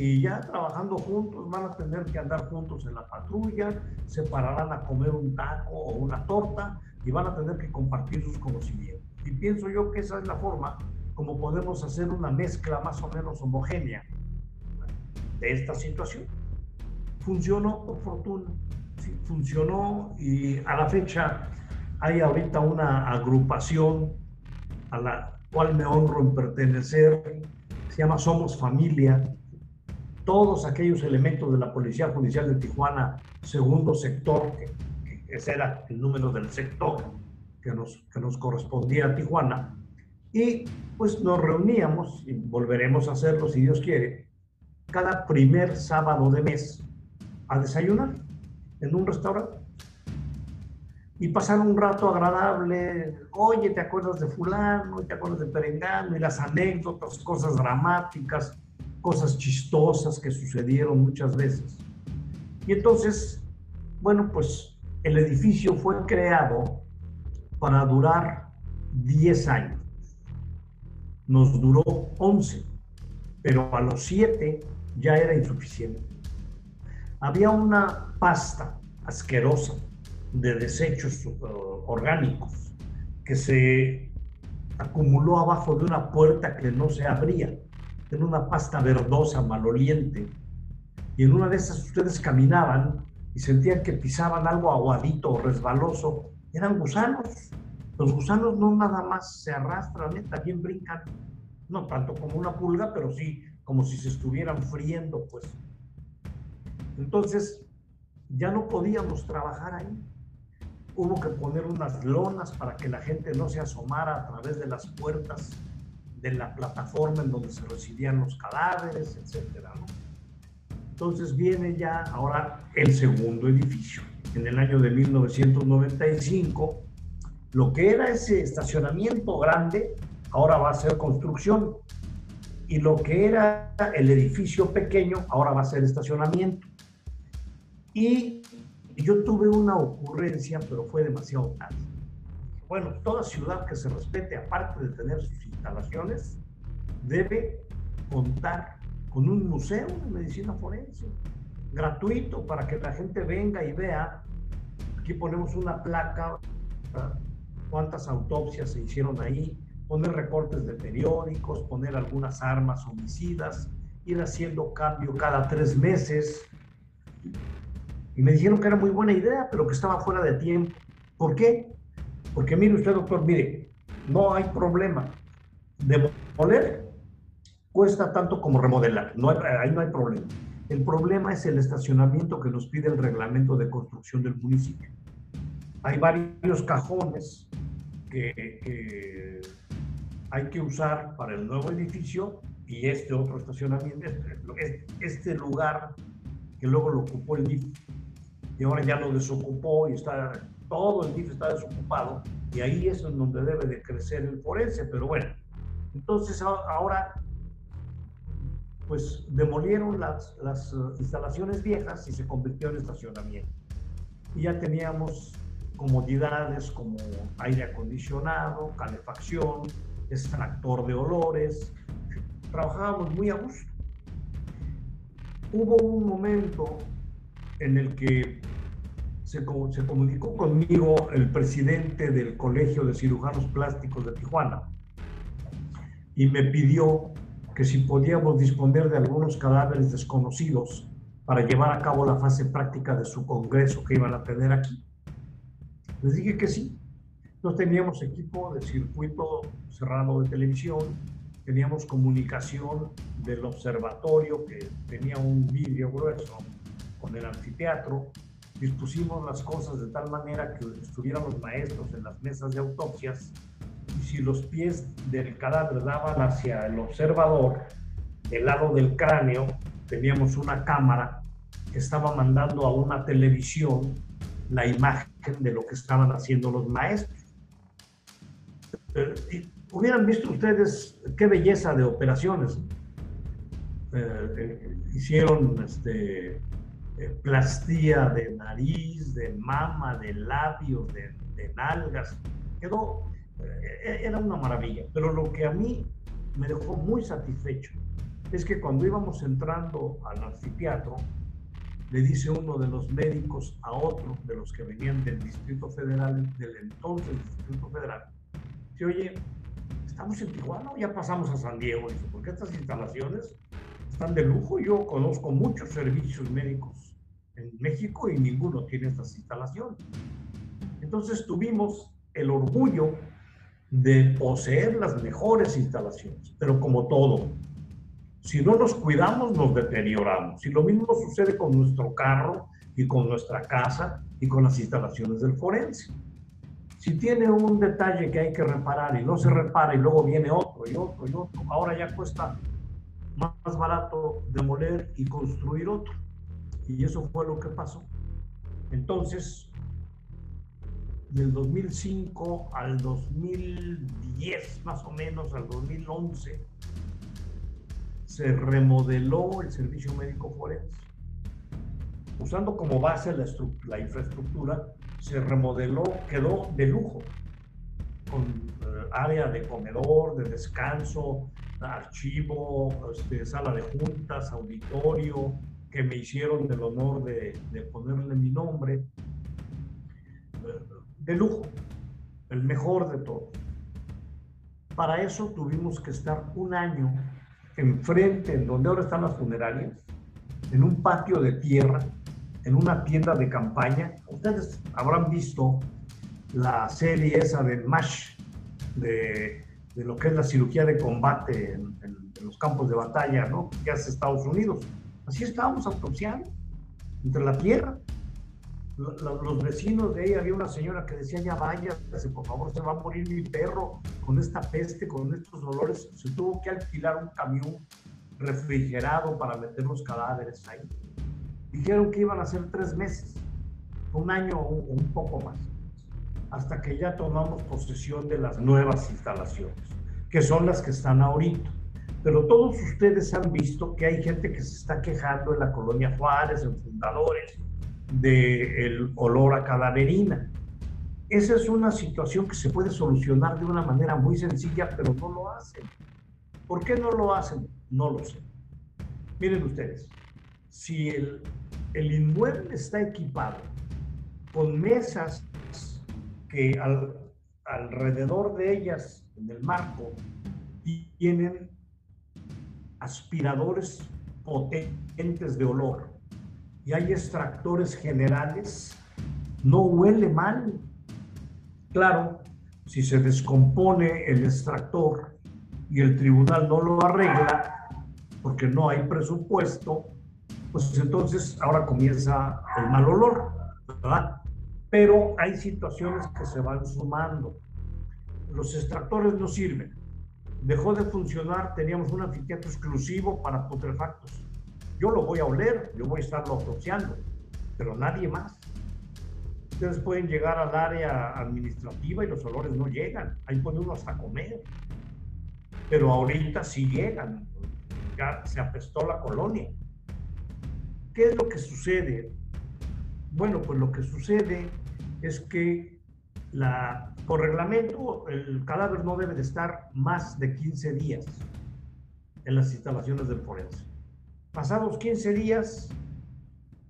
Y ya trabajando juntos van a tener que andar juntos en la patrulla, se pararán a comer un taco o una torta y van a tener que compartir sus conocimientos. Y pienso yo que esa es la forma como podemos hacer una mezcla más o menos homogénea de esta situación. Funcionó por fortuna, sí, funcionó y a la fecha hay ahorita una agrupación a la cual me honro en pertenecer, se llama Somos Familia. Todos aquellos elementos de la Policía Judicial de Tijuana, segundo sector, que, ese era el número del sector que nos, que nos correspondía a Tijuana, y pues nos reuníamos, y volveremos a hacerlo si Dios quiere, cada primer sábado de mes a desayunar en un restaurante y pasar un rato agradable. Oye, ¿te acuerdas de fulano? ¿Te acuerdas de Perengano? Y las anécdotas, cosas dramáticas, cosas chistosas que sucedieron muchas veces. Y entonces, bueno, pues el edificio fue creado para durar 10 años. Nos duró 11, pero a los 7 ya era insuficiente. Había una pasta asquerosa de desechos uh, orgánicos que se acumuló abajo de una puerta que no se abría, en una pasta verdosa, maloliente. Y en una de esas ustedes caminaban y sentían que pisaban algo aguadito o resbaloso. Eran gusanos. Los gusanos no nada más se arrastran, ¿eh? también brincan. No tanto como una pulga, pero sí como si se estuvieran friendo, pues. Entonces, ya no podíamos trabajar ahí hubo que poner unas lonas para que la gente no se asomara a través de las puertas de la plataforma en donde se recibían los cadáveres, etcétera. Entonces viene ya ahora el segundo edificio. En el año de 1995, lo que era ese estacionamiento grande, ahora va a ser construcción. Y lo que era el edificio pequeño, ahora va a ser estacionamiento. Y yo tuve una ocurrencia, pero fue demasiado tarde. Bueno, toda ciudad que se respete, aparte de tener sus instalaciones, debe contar con un museo de medicina forense, gratuito, para que la gente venga y vea. Aquí ponemos una placa, cuántas autopsias se hicieron ahí, poner recortes de periódicos, poner algunas armas homicidas, ir haciendo cambio cada tres meses, y me dijeron que era muy buena idea, pero que estaba fuera de tiempo. ¿Por qué? Porque mire usted, doctor, mire, no hay problema. Demoler cuesta tanto como remodelar. No ahí no hay problema. El problema es el estacionamiento que nos pide el reglamento de construcción del municipio. Hay varios cajones que, que hay que usar para el nuevo edificio y este otro estacionamiento, este, este lugar que luego lo ocupó el DIF y ahora ya lo desocupó y está, todo el DIF está desocupado y ahí es donde debe de crecer el forense, pero bueno, entonces ahora pues demolieron las, las uh, instalaciones viejas y se convirtió en estacionamiento. Y ya teníamos comodidades como aire acondicionado, calefacción, extractor de olores, trabajábamos muy a gusto. Hubo un momento en el que se, comunicó conmigo el presidente del Colegio de Cirujanos Plásticos de Tijuana y me pidió que si podíamos disponer de algunos cadáveres desconocidos para llevar a cabo la fase práctica de su congreso que iban a tener aquí. Les dije que sí. No teníamos equipo de circuito cerrado de televisión, teníamos comunicación del observatorio que tenía un vídeo grueso con el anfiteatro dispusimos las cosas de tal manera que estuvieran los maestros en las mesas de autopsias y si los pies del cadáver daban hacia el observador, del lado del cráneo, teníamos una cámara que estaba mandando a una televisión la imagen de lo que estaban haciendo los maestros. Eh, hubieran visto ustedes qué belleza de operaciones. Eh, eh, hicieron este, plastía de nariz, de mama, de labios, de, de nalgas. Quedó, era una maravilla. Pero lo que a mí me dejó muy satisfecho es que cuando íbamos entrando al anfiteatro, le dice uno de los médicos a otro de los que venían del Distrito Federal, del entonces Distrito Federal, dice, oye, estamos en Tijuana, ya pasamos a San Diego, dice, porque estas instalaciones están de lujo, yo conozco muchos servicios médicos en México y ninguno tiene estas instalaciones. Entonces tuvimos el orgullo de poseer las mejores instalaciones, pero como todo, si no nos cuidamos, nos deterioramos. Y lo mismo sucede con nuestro carro y con nuestra casa y con las instalaciones del forense. Si tiene un detalle que hay que reparar y no se repara y luego viene otro y otro y otro, ahora ya cuesta más barato demoler y construir otro. Y eso fue lo que pasó. Entonces, del 2005 al 2010, más o menos, al 2011, se remodeló el servicio médico forense. Usando como base la, infraestructura, se remodeló, quedó de lujo, con eh, área de comedor, de descanso, archivo, este, sala de juntas, auditorio, que me hicieron el honor de, ponerle mi nombre. De lujo, el mejor de todos. Para eso tuvimos que estar un año enfrente, en donde ahora están las funerarias, en un patio de tierra, en una tienda de campaña. Ustedes habrán visto la serie esa de MASH, de, de lo que es la cirugía de combate en, los campos de batalla, ¿no? Que hace Estados Unidos. Así estábamos autopsiando, entre la tierra. Los, vecinos de ella, había una señora que decía, ya vaya, por favor, se va a morir mi perro con esta peste, con estos dolores. Se tuvo que alquilar un camión refrigerado para meter los cadáveres ahí. Dijeron que iban a ser tres meses, un año o un poco más, hasta que ya tomamos posesión de las nuevas instalaciones, que son las que están ahorita. Pero todos ustedes han visto que hay gente que se está quejando en la colonia Juárez, en Fundadores, del olor a cadaverina. Esa es una situación que se puede solucionar de una manera muy sencilla, pero no lo hacen. ¿Por qué no lo hacen? No lo sé. Miren ustedes, si el, el inmueble está equipado con mesas que alrededor de ellas, en el marco, tienen aspiradores potentes de olor, y hay extractores generales, no huele mal. Claro, si se descompone el extractor y el tribunal no lo arregla porque no hay presupuesto, pues entonces ahora comienza el mal olor, ¿verdad? Pero hay situaciones que se van sumando. Los extractores no sirven. Dejó de funcionar, teníamos un anfiteatro exclusivo para putrefactos yo lo voy a oler, yo voy a estarlo asociando, pero nadie más. Ustedes pueden llegar al área administrativa y los olores no llegan. Ahí puede uno hasta comer. Pero ahorita sí llegan. Ya se apestó la colonia. ¿Qué es lo que sucede? Bueno, pues lo que sucede es que la, por reglamento el cadáver no debe de estar más de 15 días en las instalaciones del forense pasados 15 días,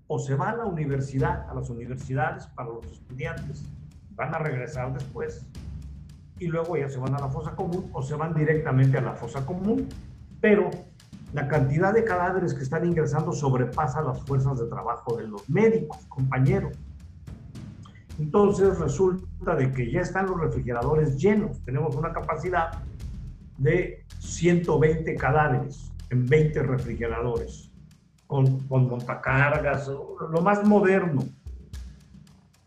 o se va a la universidad, a las universidades para los estudiantes, van a regresar después, y luego ya se van a la fosa común o se van directamente a la fosa común, pero la cantidad de cadáveres que están ingresando sobrepasa las fuerzas de trabajo de los médicos, compañeros. Entonces resulta de que ya están los refrigeradores llenos, tenemos una capacidad de 120 cadáveres en 20 refrigeradores, con, con montacargas, lo más moderno.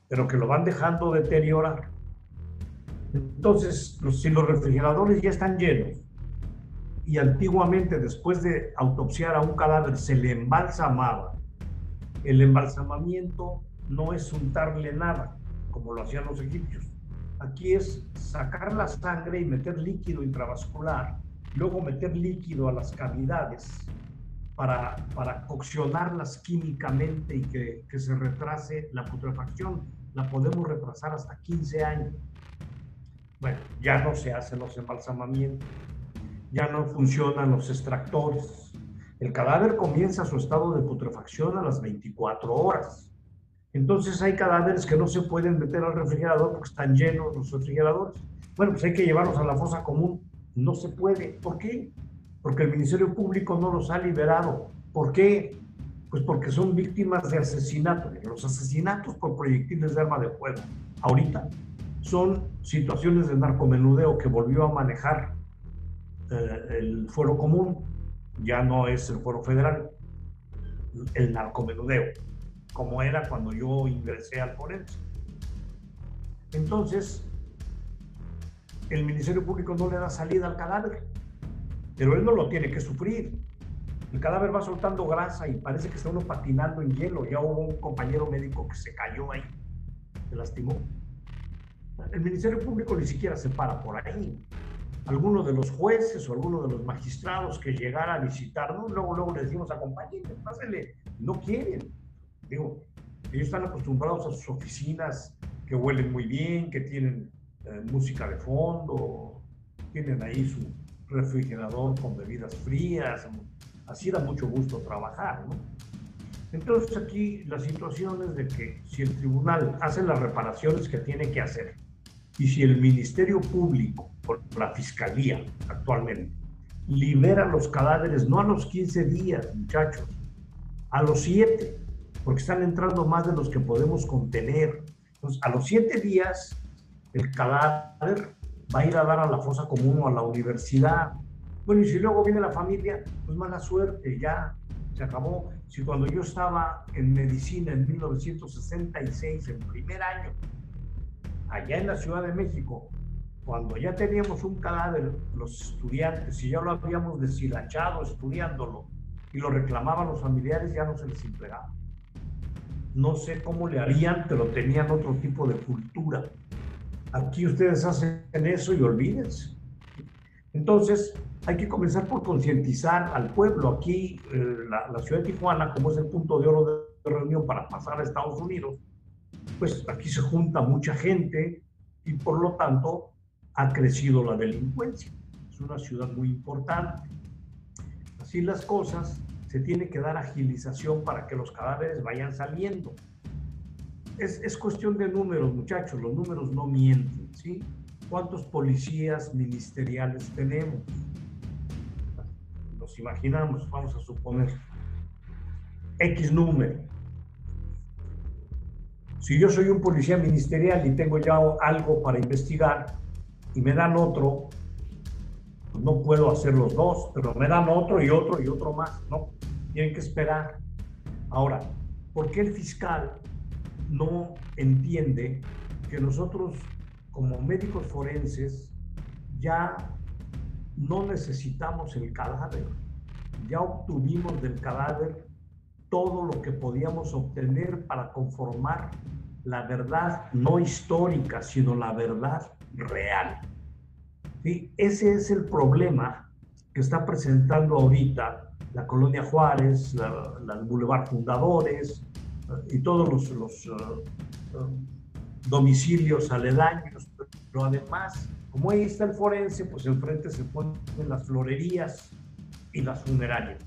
pero que lo van dejando deteriorar. Entonces, si los refrigeradores ya están llenos y antiguamente después de autopsiar a un cadáver se le embalsamaba, el embalsamamiento no es untarle nada, como lo hacían los egipcios. Aquí es sacar la sangre y meter líquido intravascular, luego meter líquido a las cavidades para, para coccionarlas químicamente y que, que se retrase la putrefacción. La podemos retrasar hasta 15 años. Bueno, ya no se hacen los embalsamamientos, ya no funcionan los extractores. El cadáver comienza su estado de putrefacción a las 24 horas. Entonces hay cadáveres que no se pueden meter al refrigerador porque están llenos los refrigeradores. Bueno, pues hay que llevarlos a la fosa común. No se puede. ¿Por qué? Porque el Ministerio Público no los ha liberado. ¿Por qué? Pues porque son víctimas de asesinato. Los asesinatos por proyectiles de arma de fuego, ahorita, son situaciones de narcomenudeo que volvió a manejar eh, el fuero común, ya no es el fuero federal, el narcomenudeo, como era cuando yo ingresé al forense. Entonces, el Ministerio Público no le da salida al cadáver, pero él no lo tiene que sufrir. El cadáver va soltando grasa y parece que está uno patinando en hielo. Ya hubo un compañero médico que se cayó ahí, se lastimó. El Ministerio Público ni siquiera se para por ahí. Algunos de los jueces o algunos de los magistrados que llegara a visitarnos, luego, luego le decimos, acompáñenme, pásenle. No quieren. Digo, ellos están acostumbrados a sus oficinas que huelen muy bien, que tienen eh, música de fondo, tienen ahí su refrigerador con bebidas frías. Así da mucho gusto trabajar, ¿no? Entonces aquí la situación es de que si el tribunal hace las reparaciones que tiene que hacer, y si el Ministerio Público, por la Fiscalía actualmente, libera los cadáveres no a los 15 días, muchachos, a los 7, porque están entrando más de los que podemos contener. Entonces, a los 7 días, el cadáver va a ir a dar a la fosa común o a la universidad. Bueno, y si luego viene la familia, pues mala suerte, ya se acabó. Si cuando yo estaba en medicina en 1966, en primer año, allá en la Ciudad de México, cuando ya teníamos un cadáver, los estudiantes, y ya lo habíamos deshilachado estudiándolo, y lo reclamaban los familiares, ya no se les entregaba. No sé cómo le harían, pero tenían otro tipo de cultura. Aquí ustedes hacen eso y olvídense. Entonces, hay que comenzar por concientizar al pueblo. Aquí, eh, la, la, ciudad de Tijuana, como es el punto de oro de reunión para pasar a Estados Unidos, pues aquí se junta mucha gente y por lo tanto ha crecido la delincuencia. Es una ciudad muy importante. Así las cosas, se tiene que dar agilización para que los cadáveres vayan saliendo. Es, es cuestión de números, muchachos, los números no mienten, ¿sí? ¿Cuántos policías ministeriales tenemos? Nos imaginamos, vamos a suponer, X número si yo soy un policía ministerial y tengo ya algo para investigar y me dan otro, pues no puedo hacer los dos, pero me dan otro y otro y otro más, ¿no? Tienen que esperar. Ahora, ¿por qué el fiscal no entiende que nosotros como médicos forenses ya no necesitamos el cadáver? Ya obtuvimos del cadáver todo lo que podíamos obtener para conformar la verdad no histórica, sino la verdad real. ¿Sí? Ese es el problema que está presentando ahorita la Colonia Juárez, la, Boulevard Fundadores y todos los, uh, uh, domicilios aledaños. Pero además, como ahí está el forense, pues enfrente se ponen las florerías y las funerarias.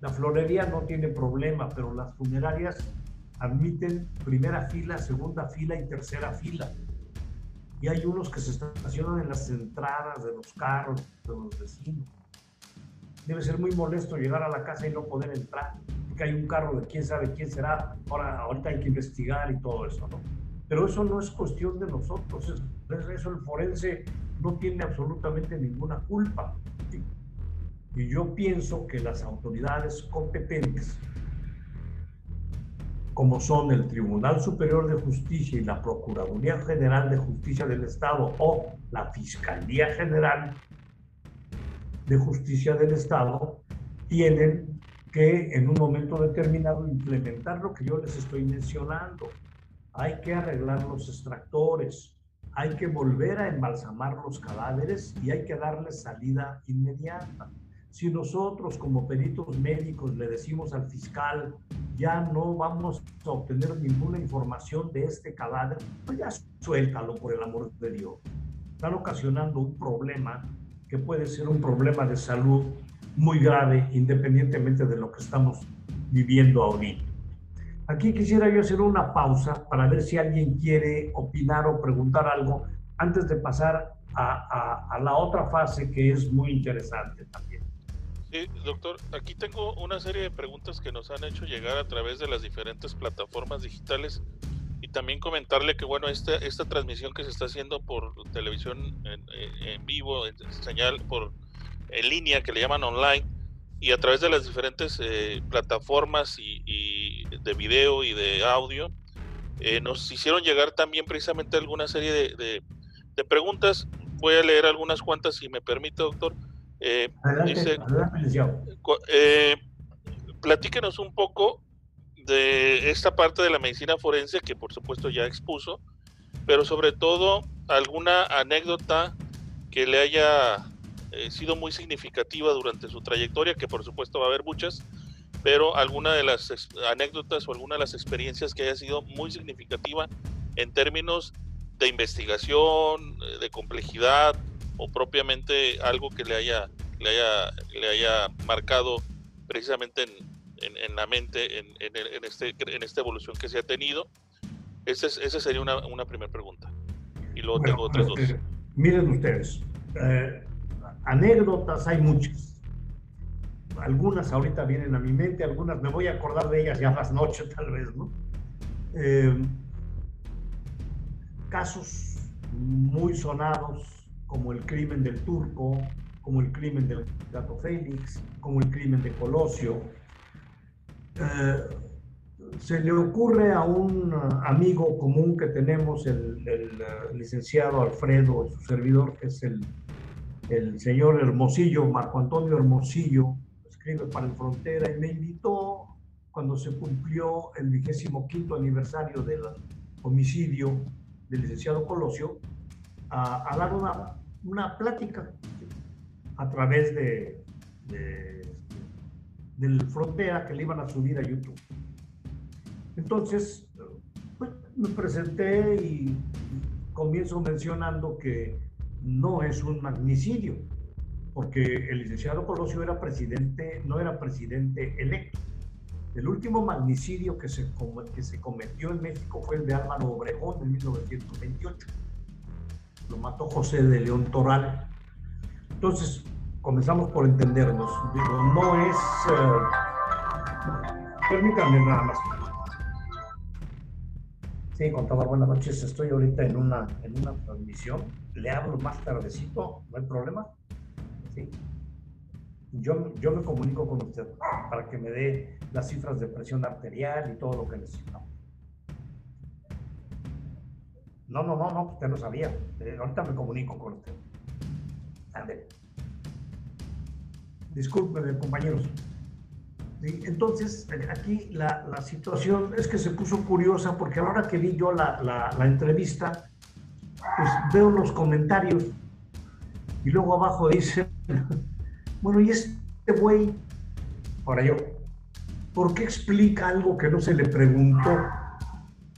La florería no tiene problema, pero las funerarias admiten primera fila, segunda fila y tercera fila. Y hay unos que se estacionan en las entradas de los carros de los vecinos. Debe ser muy molesto llegar a la casa y no poder entrar, porque hay un carro de quién sabe quién será. Ahora, ahorita hay que investigar y todo eso, ¿no? Pero eso no es cuestión de nosotros, eso el forense no tiene absolutamente ninguna culpa. Y yo pienso que las autoridades competentes, como son el Tribunal Superior de Justicia y la Procuraduría General de Justicia del Estado o la Fiscalía General de Justicia del Estado, tienen que en un momento determinado implementar lo que yo les estoy mencionando. Hay que arreglar los extractores, hay que volver a embalsamar los cadáveres y hay que darles salida inmediata. Si nosotros como peritos médicos le decimos al fiscal, ya no vamos a obtener ninguna información de este cadáver, pues ya suéltalo por el amor de Dios. Están ocasionando un problema que puede ser un problema de salud muy grave independientemente de lo que estamos viviendo ahorita. Aquí quisiera yo hacer una pausa para ver si alguien quiere opinar o preguntar algo antes de pasar a, a, a la otra fase que es muy interesante también. Sí, doctor, aquí tengo una serie de preguntas que nos han hecho llegar a través de las diferentes plataformas digitales y también comentarle que, bueno, esta, esta transmisión que se está haciendo por televisión en, en vivo, en señal por en línea que le llaman online y a través de las diferentes eh, plataformas y, de video y de audio, eh, nos hicieron llegar también precisamente alguna serie de, de, de, preguntas. Voy a leer algunas cuantas si me permite, doctor. Eh, dice, eh, platíquenos un poco de esta parte de la medicina forense que por supuesto ya expuso, pero sobre todo alguna anécdota que le haya eh, sido muy significativa durante su trayectoria, que por supuesto va a haber muchas, pero alguna de las anécdotas o alguna de las experiencias que haya sido muy significativa en términos de investigación, eh, de complejidad o propiamente algo que le haya, le haya, le haya marcado precisamente en, en, la mente en, en, este, en esta evolución que se ha tenido? Esa, esa sería una, una primera pregunta. Y luego tengo otras dos. Eh, miren ustedes, eh, anécdotas hay muchas. Algunas ahorita vienen a mi mente, algunas me voy a acordar de ellas ya las noches tal vez, ¿no? Eh, casos muy sonados como el crimen del turco, como el crimen del gato Félix, como el crimen de Colosio. Eh, se le ocurre a un amigo común que tenemos, el, uh, licenciado Alfredo, su servidor, que es el, el señor Hermosillo, Marco Antonio Hermosillo, escribe para el Frontera y me invitó cuando se cumplió el vigésimo quinto aniversario del homicidio del licenciado Colosio, a, a dar una, una, plática a través de, del Frontera que le iban a subir a YouTube. Entonces, pues, me presenté y comienzo mencionando que no es un magnicidio, porque el licenciado Colosio era presidente, no era presidente electo. El último magnicidio que se, que se cometió en México fue el de Álvaro Obregón en 1928. Lo mató José de León Toral. Entonces, comenzamos por entendernos. Digo, no es... Uh, permítanme nada más. Sí, contador, buenas noches. Estoy ahorita en una, en una transmisión. Le hablo más tardecito, no hay problema. Sí. Yo, yo me comunico con usted para que me dé las cifras de presión arterial y todo lo que necesitamos. No, no, no, no, usted no sabía. Eh, ahorita me comunico con usted. Ande. Discúlpenme, compañeros. Entonces, aquí la, la, situación es que se puso curiosa porque a la hora que vi yo la, entrevista, pues veo los comentarios y luego abajo dice, bueno, ¿y este güey? Ahora yo, ¿por qué explica algo que no se le preguntó?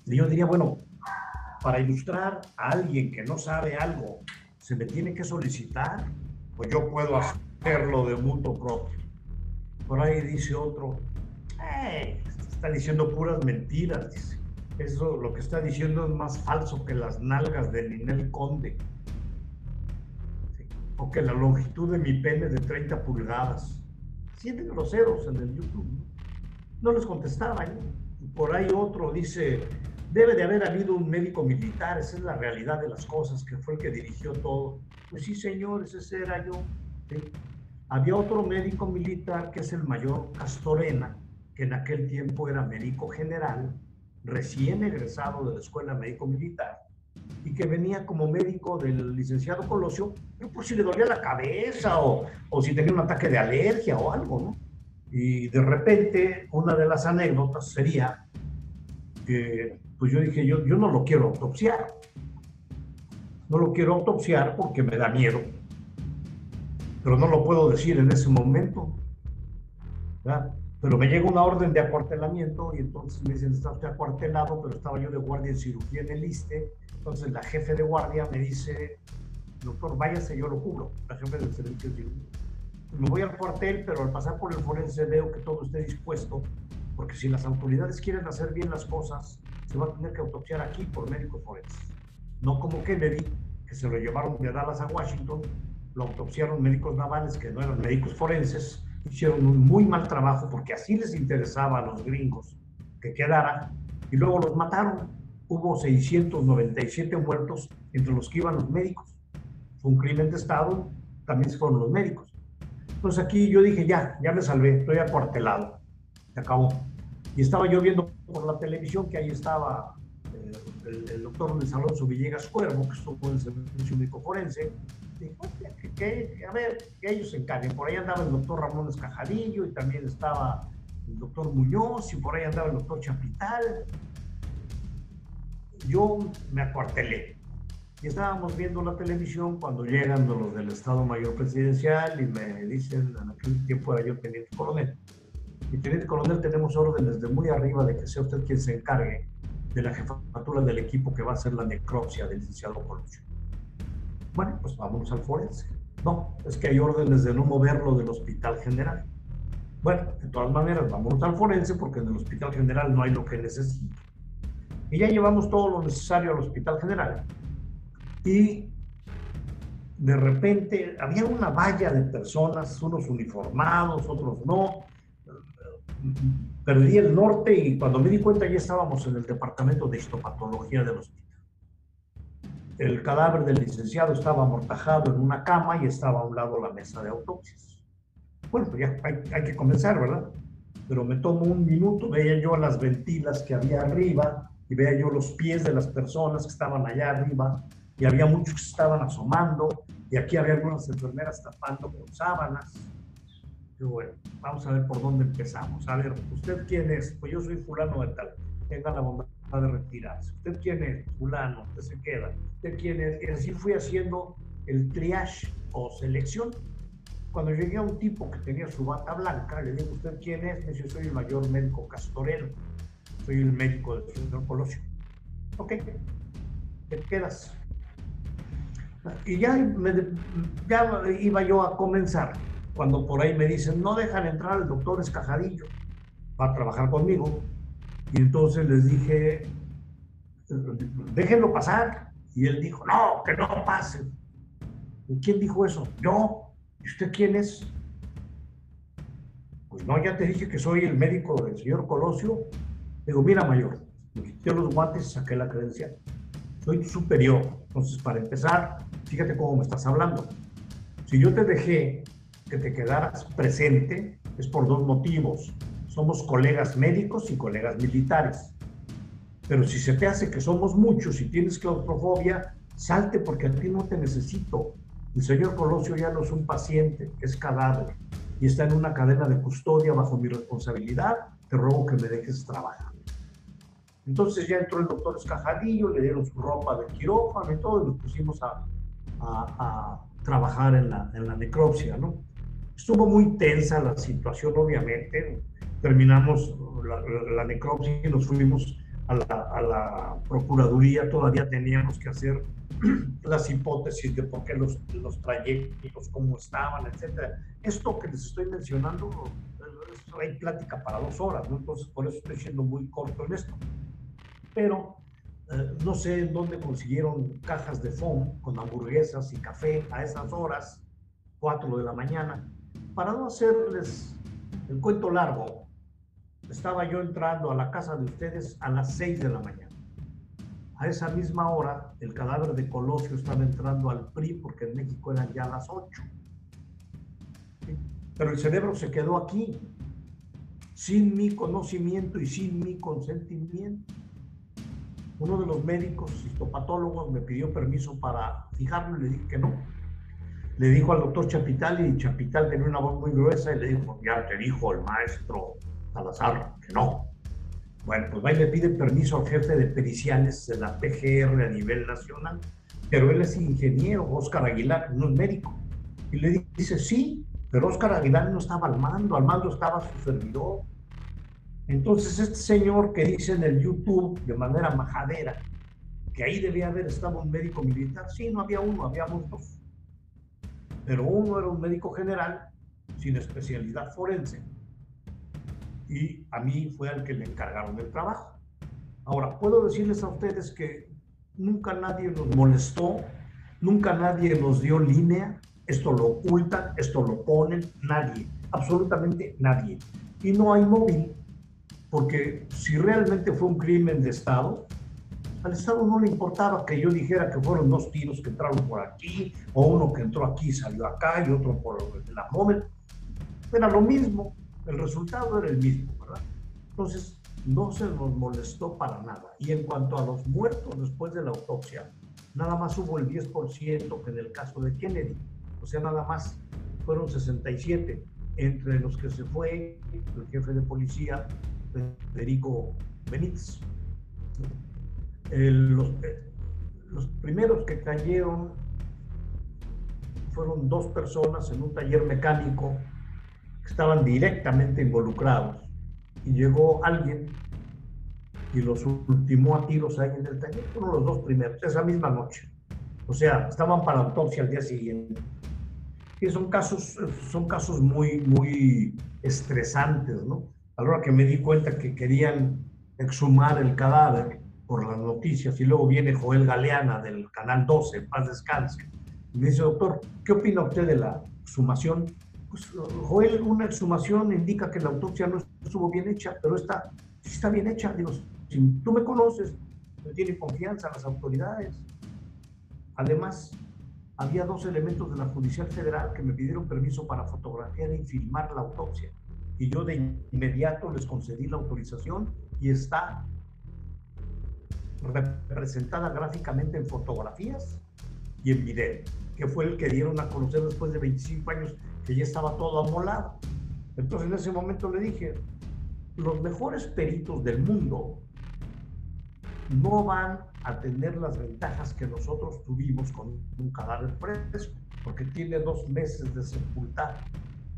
Y yo diría, bueno, para ilustrar a alguien que no sabe algo, ¿se me tiene que solicitar? Pues yo puedo hacerlo de mutuo propio. Por ahí dice otro, eh, está diciendo puras mentiras. Eso lo que está diciendo es más falso que las nalgas de Ninel Conde. O que la longitud de mi pene de 30 pulgadas. Siete groseros en el YouTube. No, les contestaba. ¿eh? Por ahí otro dice, debe de haber habido un médico militar, esa es la realidad de las cosas, que fue el que dirigió todo. Pues sí, señores, ese era yo. ¿sí? Había otro médico militar que es el mayor Castorena, que en aquel tiempo era médico general recién egresado de la Escuela Médico Militar y que venía como médico del licenciado Colosio, pero por si le dolía la cabeza o, o si tenía un ataque de alergia o algo, ¿no? Y de repente, una de las anécdotas sería que, pues yo dije, yo, yo no lo quiero autopsiar. No lo quiero autopsiar porque me da miedo. Pero no lo puedo decir en ese momento. ¿verdad? Pero me llega una orden de acuartelamiento y entonces me dicen, está usted acuartelado, pero estaba yo de guardia en cirugía en el ISTE. Entonces la jefe de guardia me dice, doctor, váyase, yo lo cubro, la jefe del servicio de cirugía. Me voy al cuartel, pero al pasar por el forense veo que todo esté dispuesto, porque si las autoridades quieren hacer bien las cosas, se va a tener que autopsiar aquí por médicos forenses. No como Kennedy, que se lo llevaron de Dallas a Washington, lo autopsiaron médicos navales que no eran médicos forenses, hicieron un muy mal trabajo porque así les interesaba a los gringos que quedara y luego los mataron. Hubo 697 muertos entre los que iban los médicos. Fue un crimen de Estado, también fueron los médicos. Entonces aquí yo dije, ya, ya me salvé, estoy acuartelado. Se acabó. Y estaba yo viendo por la televisión que ahí estaba eh, el, el, doctor Luis Alonso Villegas Cuervo, que estuvo en el servicio médico forense, que, que, a ver, que ellos se encarguen. Por ahí andaba el doctor Ramón Escajadillo y también estaba el doctor Muñoz y por ahí andaba el doctor Chapital. Yo me acuartelé y estábamos viendo la televisión cuando llegan los del Estado Mayor Presidencial y me dicen, en aquel tiempo era yo teniente coronel. Y teniente coronel tenemos órdenes de muy arriba de que sea usted quien se encargue de la jefatura del equipo que va a hacer la necropsia del licenciado Coluccio. Bueno, pues vámonos al forense. No, es que hay órdenes de no moverlo del hospital general. Bueno, de todas maneras, vámonos al forense porque en el hospital general no hay lo que necesita. Y ya llevamos todo lo necesario al hospital general. Y de repente había una valla de personas, unos uniformados, otros no. Perdí el norte y cuando me di cuenta ya estábamos en el departamento de histopatología del hospital el cadáver del licenciado estaba amortajado en una cama y estaba a un lado la mesa de autopsias. Bueno, pues ya hay, que comenzar, ¿verdad? Pero me tomo un minuto, veía yo las ventilas que había arriba y veía yo los pies de las personas que estaban allá arriba y había muchos que estaban asomando y aquí había algunas enfermeras tapando con sábanas. Bueno, vamos a ver por dónde empezamos. A ver, ¿usted quién es? Pues yo soy fulano de tal. Tenga la bondad de retirarse. ¿Usted quién es? Fulano, usted se queda. ¿Usted quién es? Y así fui haciendo el triage o selección. Cuando llegué a un tipo que tenía su bata blanca, le digo, ¿usted quién es? Me dice, soy el mayor médico castorero. Soy el médico del señor Colosio. Ok, te quedas. Y ya, ya iba yo a comenzar, cuando por ahí me dicen, no dejan entrar al doctor Escajadillo, va a trabajar conmigo. Y entonces les dije, déjenlo pasar. Y él dijo, no, que no pase. ¿Y quién dijo eso? Yo. ¿Y usted quién es? Pues no, ya te dije que soy el médico del señor Colosio. Digo, mira, mayor, me quité los guantes y saqué la credencial. Soy superior. Entonces, para empezar, fíjate cómo me estás hablando. Si yo te dejé que te quedaras presente, es por dos motivos somos colegas médicos y colegas militares. Pero si se te hace que somos muchos y tienes claustrofobia, salte porque a ti no te necesito. El señor Colosio ya no es un paciente, es cadáver y está en una cadena de custodia bajo mi responsabilidad. Te ruego que me dejes trabajar. Entonces ya entró el doctor Escajadillo, le dieron su ropa de quirófano y todo, y nos pusimos a, a, a trabajar en la, en la necropsia, ¿no? Estuvo muy tensa la situación, obviamente terminamos la, la, necropsia y nos fuimos a la, a la, Procuraduría, todavía teníamos que hacer las hipótesis de por qué los, los trayectos, cómo estaban, etc. Esto que les estoy mencionando, hay plática para dos horas, ¿no? entonces por eso estoy siendo muy corto en esto. Pero eh, no sé en dónde consiguieron cajas de foam con hamburguesas y café a esas horas, 4 de la mañana. Para no hacerles el cuento largo, estaba yo entrando a la casa de ustedes a las 6 de la mañana. A esa misma hora, el cadáver de Colosio estaba entrando al PRI porque en México eran ya las 8. Pero el cerebro se quedó aquí, sin mi conocimiento y sin mi consentimiento. uno de los médicos histopatólogos me pidió permiso para fijarlo y le dije que no. Le dijo al doctor Chapital y Chapital tenía una voz muy gruesa y le dijo, ya te dijo el maestro Salazar que no. Bueno, pues va y le pide permiso al jefe de periciales de la PGR a nivel nacional, pero él es ingeniero, Oscar Aguilar, no es médico. Y le dice, sí, pero Oscar Aguilar no estaba al mando, al mando estaba su servidor. Entonces este señor que dice en el YouTube de manera majadera que ahí debía haber estado un médico militar, sí, no había uno, habíamos dos. Pero uno era un médico general sin especialidad forense y a mí fue al que le encargaron el trabajo. Ahora, puedo decirles a ustedes que nunca nadie nos molestó, nunca nadie nos dio línea, esto lo ocultan, esto lo ponen, nadie, absolutamente nadie. Y no hay móvil, porque si realmente fue un crimen de Estado, al Estado no le importaba que yo dijera que fueron dos tiros que entraron por aquí, o uno que entró aquí y salió acá, y otro por la móvil. Era lo mismo, el resultado era el mismo, ¿verdad? Entonces, no se nos molestó para nada. Y en cuanto a los muertos después de la autopsia, nada más hubo el 10% que en el caso de Kennedy. O sea, nada más fueron 67, entre los que se fue el jefe de policía, Federico Benítez. los, eh, los primeros que cayeron fueron dos personas en un taller mecánico estaban directamente involucrados. Y llegó alguien y los ultimó a tiros ahí en el taller. Fueron los dos primeros, esa misma noche. O sea, estaban para autopsia al día siguiente. Y son casos, son casos muy, muy estresantes, ¿no? a la hora que me di cuenta que querían exhumar el cadáver por las noticias y luego viene Joel Galeana del Canal 12, Paz Descanse, y me dice, doctor, ¿qué opina usted de la exhumación? Pues Joel, una exhumación indica que la autopsia no estuvo bien hecha, pero está, está bien hecha. Digo, si tú me conoces, me tiene confianza las autoridades. Además, había dos elementos de la Judicial Federal que me pidieron permiso para fotografiar y filmar la autopsia y yo de inmediato les concedí la autorización y está representada gráficamente en fotografías y en video, que fue el que dieron a conocer después de 25 años que ya estaba todo amolado. Entonces en ese momento le dije, los mejores peritos del mundo no van a tener las ventajas que nosotros tuvimos con un cadáver fresco, porque tiene dos meses de sepultar.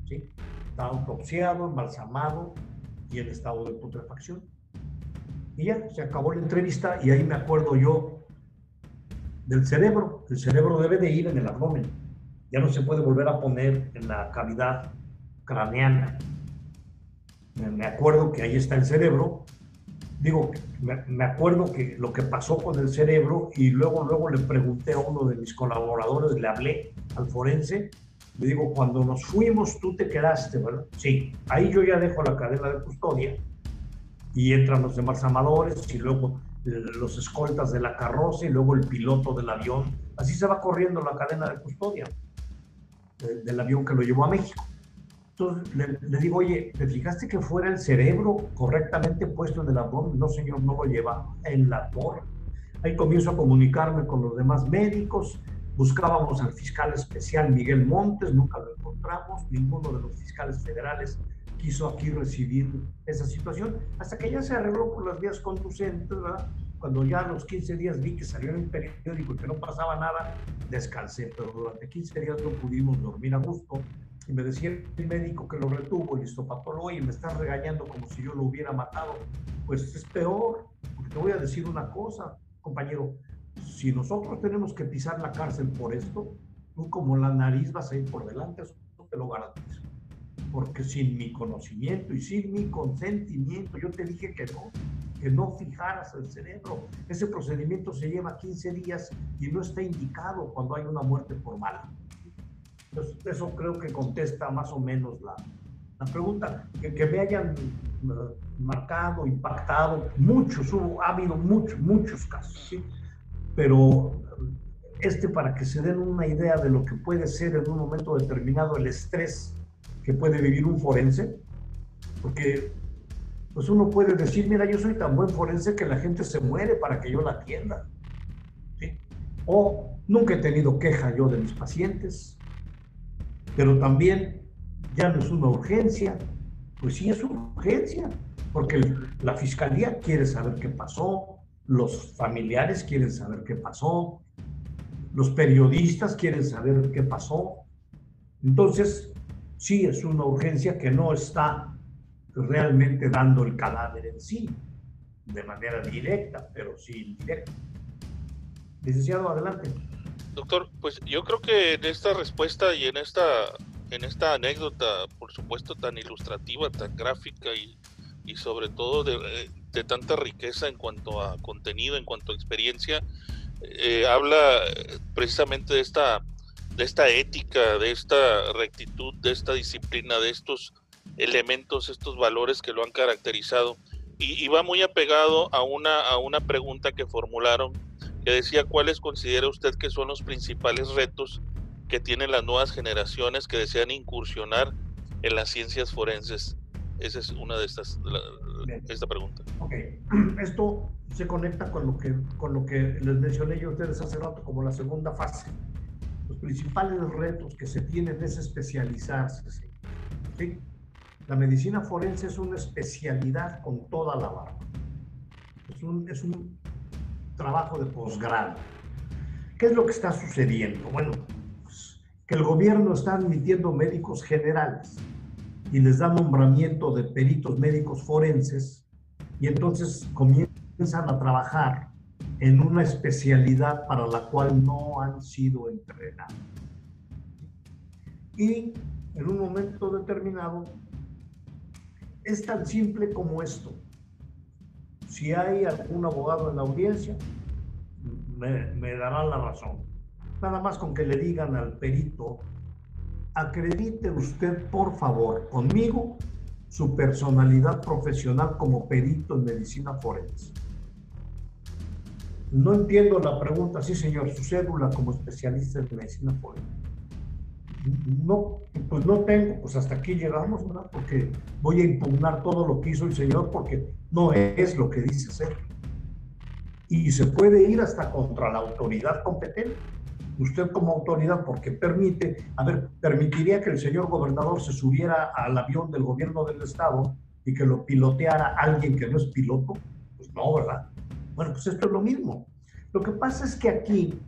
¿sí? Está autopsiado, embalsamado y en estado de putrefacción. Y ya, se acabó la entrevista y ahí me acuerdo yo del cerebro. El cerebro debe de ir en el abdomen. Ya no se puede volver a poner en la cavidad craneana. Me acuerdo que ahí está el cerebro. Digo, me acuerdo que lo que pasó con el cerebro y luego, luego le pregunté a uno de mis colaboradores, le hablé al forense le digo, cuando nos fuimos tú te quedaste, ¿verdad? Sí, ahí yo ya dejo la cadena de custodia y entran los demás amadores y luego los escoltas de la carroza y luego el piloto del avión. Así se va corriendo la cadena de custodia del avión que lo llevó a México. Entonces le, le, digo, oye, ¿te fijaste que fuera el cerebro correctamente puesto en el abdomen? No, señor, no lo lleva en la torre. Ahí comienzo a comunicarme con los demás médicos Buscábamos al fiscal especial Miguel Montes, nunca lo encontramos, ninguno de los fiscales federales quiso aquí recibir esa situación, hasta que ya se arregló por las vías conducentes, ¿verdad? Cuando ya a los 15 días vi que salió en el periódico y que no pasaba nada, descansé, pero durante 15 días no pudimos dormir a gusto. Y me decía el médico que lo retuvo, el histopatólogo, y me está regañando como si yo lo hubiera matado. Pues es peor, porque te voy a decir una cosa, compañero, si nosotros tenemos que pisar la cárcel por esto, tú como la nariz vas a ir por delante, eso te lo garantizo. Porque sin mi conocimiento y sin mi consentimiento, yo te dije que no, que no fijaras el cerebro. Ese procedimiento se lleva 15 días y no está indicado cuando hay una muerte formal. Eso creo que contesta más o menos la, la pregunta. Que, me hayan eh, marcado, impactado, muchos, hubo, ha habido muchos, muchos casos. ¿sí? pero este para que se den una idea de lo que puede ser en un momento determinado el estrés que puede vivir un forense, porque pues uno puede decir, mira, yo soy tan buen forense que la gente se muere para que yo la atienda. O nunca he tenido queja yo de mis pacientes, pero también ya no es una urgencia. Pues sí es una urgencia, porque la fiscalía quiere saber qué pasó, los familiares quieren saber qué pasó, los periodistas quieren saber qué pasó. Entonces, sí es una urgencia que no está realmente dando el cadáver en sí, de manera directa, pero sí indirecta. Licenciado, adelante. Doctor, pues yo creo que en esta respuesta y en esta, en esta anécdota, por supuesto, tan ilustrativa, tan gráfica y, y sobre todo de, eh, de, tanta riqueza en cuanto a contenido, en cuanto a experiencia, eh, habla precisamente de esta, de esta ética, de esta rectitud, de esta disciplina, de estos elementos, estos valores que lo han caracterizado. Y, y va muy apegado a una, a una pregunta que formularon que decía cuáles considera usted que son los principales retos que tienen las nuevas generaciones que desean incursionar en las ciencias forenses. Esa es una de estas, de esta pregunta. Ok, esto se conecta con lo, que, con lo que les mencioné yo a ustedes hace rato como la segunda fase. Los principales retos que se tienen es especializarse. ¿sí? La medicina forense es una especialidad con toda la barba. Es un, trabajo de posgrado. ¿Qué es lo que está sucediendo? Bueno, pues, que el gobierno está admitiendo médicos generales y les da nombramiento de peritos médicos forenses y entonces comienzan a trabajar en una especialidad para la cual no han sido entrenados. Y en un momento determinado es tan simple como esto. Si hay algún abogado en la audiencia, me, dará la razón. Nada más con que le digan al perito, acredite usted, por favor, conmigo su personalidad profesional como perito en medicina forense. No entiendo la pregunta, sí señor, su cédula como especialista en medicina forense. No, pues no tengo, pues hasta aquí llegamos, ¿verdad? Porque voy a impugnar todo lo que hizo el señor porque no es lo que dice ser. Y se puede ir hasta contra la autoridad competente. Usted como autoridad, porque permite, a ver, permitiría que el señor gobernador se subiera al avión del gobierno del estado y que lo piloteara alguien que no es piloto. Pues no, ¿verdad? Bueno, pues esto es lo mismo. Lo que pasa es que aquí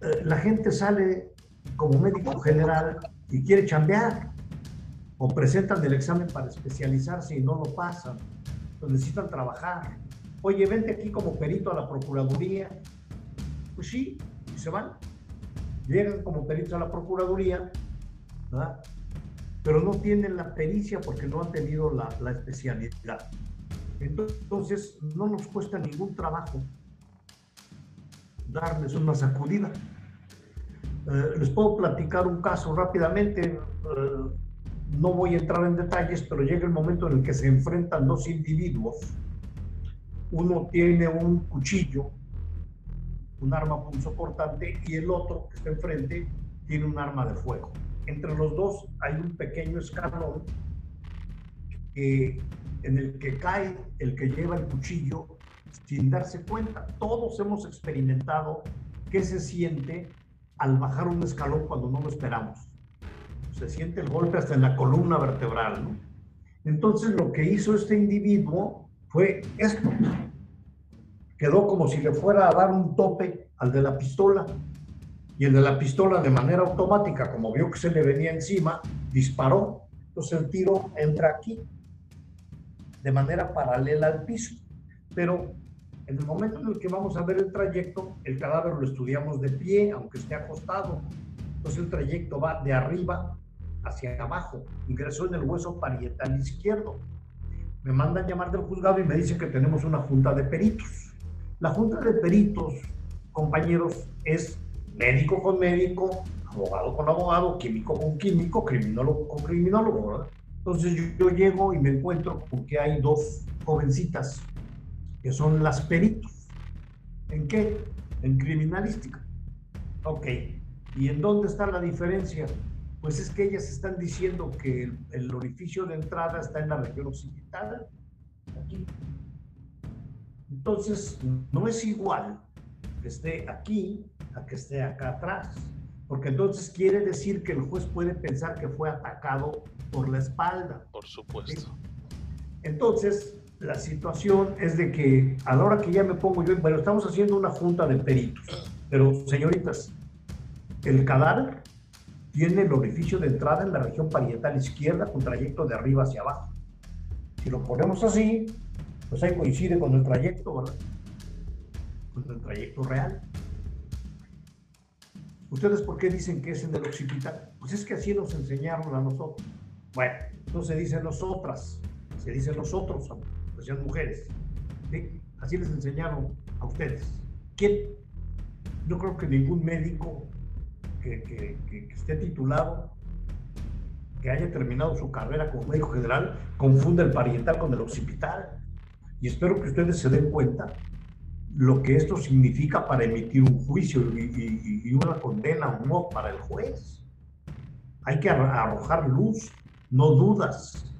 eh, la gente sale como médico general y quiere chambear, o presentan el examen para especializarse y no lo pasan, pues necesitan trabajar. Oye, vente aquí como perito a la Procuraduría. Pues sí, y se van. Llegan como peritos a la Procuraduría, ¿verdad? Pero no tienen la pericia porque no han tenido la, la especialidad. Entonces, no nos cuesta ningún trabajo darles una sacudida. Eh, les puedo platicar un caso rápidamente. Eh, no voy a entrar en detalles, pero llega el momento en el que se enfrentan dos individuos. Uno tiene un cuchillo, un arma punzocortante, y el otro que está enfrente tiene un arma de fuego. Entre los dos hay un pequeño escalón en el que cae el que lleva el cuchillo sin darse cuenta. Todos hemos experimentado qué se siente al bajar un escalón cuando no lo esperamos. Se siente el golpe hasta en la columna vertebral. ¿no? Entonces lo que hizo este individuo fue esto. Quedó como si le fuera a dar un tope al de la pistola. Y el de la pistola de manera automática, como vio que se le venía encima, disparó. Entonces el tiro entra aquí, de manera paralela al piso. Pero en el momento en el que vamos a ver el trayecto, el cadáver lo estudiamos de pie, aunque esté acostado. Entonces el trayecto va de arriba hacia abajo. Ingresó en el hueso parietal izquierdo. Me mandan llamar del juzgado y me dicen que tenemos una junta de peritos. La junta de peritos, compañeros, es médico con médico, abogado con abogado, químico con químico, criminólogo con criminólogo. ¿verdad? Entonces yo, yo llego y me encuentro con que hay dos jovencitas que son las peritos. ¿En qué? En criminalística. Ok. ¿Y en dónde está la diferencia? Pues es que ellas están diciendo que el, el orificio de entrada está en la región occipital aquí. Entonces, no es igual que esté aquí a que esté acá atrás, porque entonces quiere decir que el juez puede pensar que fue atacado por la espalda. Por supuesto. Entonces, la situación es de que a la hora que ya me pongo yo, bueno, estamos haciendo una junta de peritos, pero señoritas, el cadáver tiene el orificio de entrada en la región parietal izquierda con trayecto de arriba hacia abajo. Si lo ponemos así, pues ahí coincide con el trayecto, ¿verdad? Con el trayecto real. ¿Ustedes por qué dicen que es en el occipital? Pues es que así nos enseñaron a nosotros. Bueno, no se dice nosotras, se dice nosotros, pues sean mujeres. Así les enseñaron a ustedes. ¿Quién? Yo creo que ningún médico que, esté titulado, que haya terminado su carrera como médico general, confunda el parietal con el occipital. Y espero que ustedes se den cuenta lo que esto significa para emitir un juicio y, una condena o no para el juez. Hay que arrojar luz, no dudas.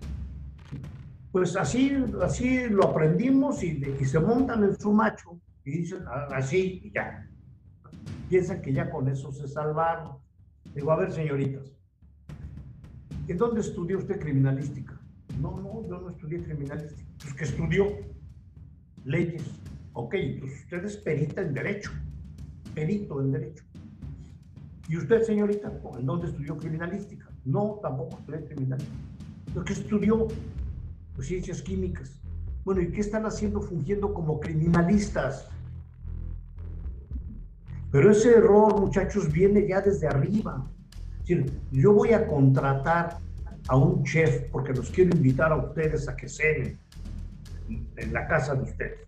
Pues así, así lo aprendimos y, y se montan en su macho y dicen ah, así y ya piensan que ya con eso se salvaron. Digo, a ver, señoritas, ¿en dónde estudió usted criminalística? No, no, yo no estudié criminalística. Pues que estudió leyes. Ok, pues usted es perita en derecho, perito en derecho. ¿Y usted, señorita, en dónde estudió criminalística? No, tampoco estudié criminalística. ¿Pero qué estudió? Pues ciencias químicas. Bueno, ¿y qué están haciendo fungiendo como criminalistas? Pero ese error, muchachos, viene ya desde arriba. Es decir, yo voy a contratar a un chef porque los quiero invitar a ustedes a que cenen en la casa de ustedes.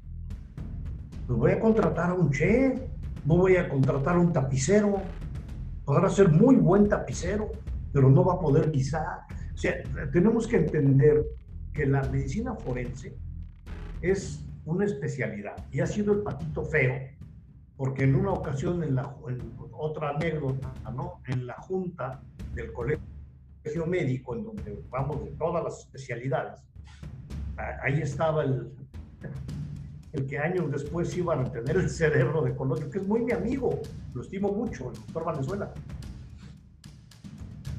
Pues voy a contratar a un chef, no voy a contratar a un tapicero. Podrá ser muy buen tapicero, pero no va a poder guisar. O sea, tenemos que entender que la medicina forense es una especialidad y ha sido el patito feo porque en una ocasión, en, la, otra anécdota, ¿no? en la junta del colegio médico, en donde vamos de todas las especialidades, ahí estaba el, el que años después iba a tener el cerebro de Colosio, que es muy mi amigo, lo estimo mucho, el doctor Valenzuela.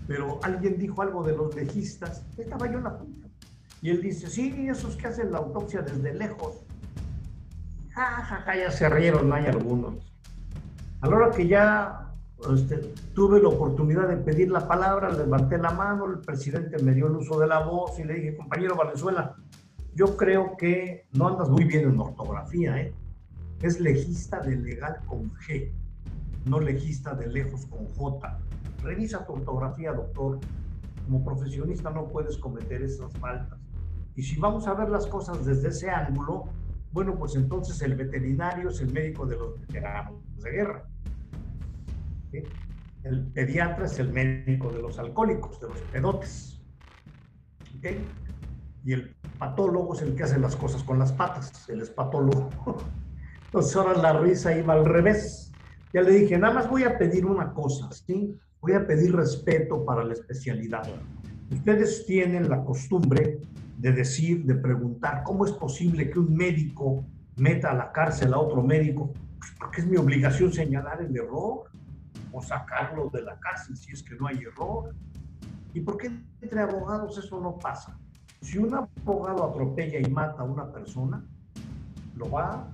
Pero alguien dijo algo de los legistas, estaba yo en la junta, y él dice, sí, esos que hacen la autopsia desde lejos, ja, ya se rieron, hay algunos. A la hora que ya este, tuve la oportunidad de pedir la palabra, levanté la mano, el presidente me dio el uso de la voz y le dije, compañero Valenzuela, yo creo que no andas muy bien en ortografía, ¿eh? Es legista de legal con G, no legista de lejos con J. Revisa tu ortografía, doctor. Como profesionista no puedes cometer esas faltas. Y si vamos a ver las cosas desde ese ángulo, bueno, pues entonces el veterinario es el médico de los veteranos de guerra. El pediatra es el médico de los alcohólicos, de los pedotes. Y el patólogo es el que hace las cosas con las patas, el espatólogo. Entonces ahora la risa iba al revés. Ya le dije, nada más voy a pedir una cosa, ¿sí? Voy a pedir respeto para la especialidad. Ustedes tienen la costumbre de decir, de preguntar, ¿cómo es posible que un médico meta a la cárcel a otro médico? Pues porque es mi obligación señalar el error o sacarlo de la cárcel si es que no hay error. ¿Y por qué entre abogados eso no pasa? Si un abogado atropella y mata a una persona, lo va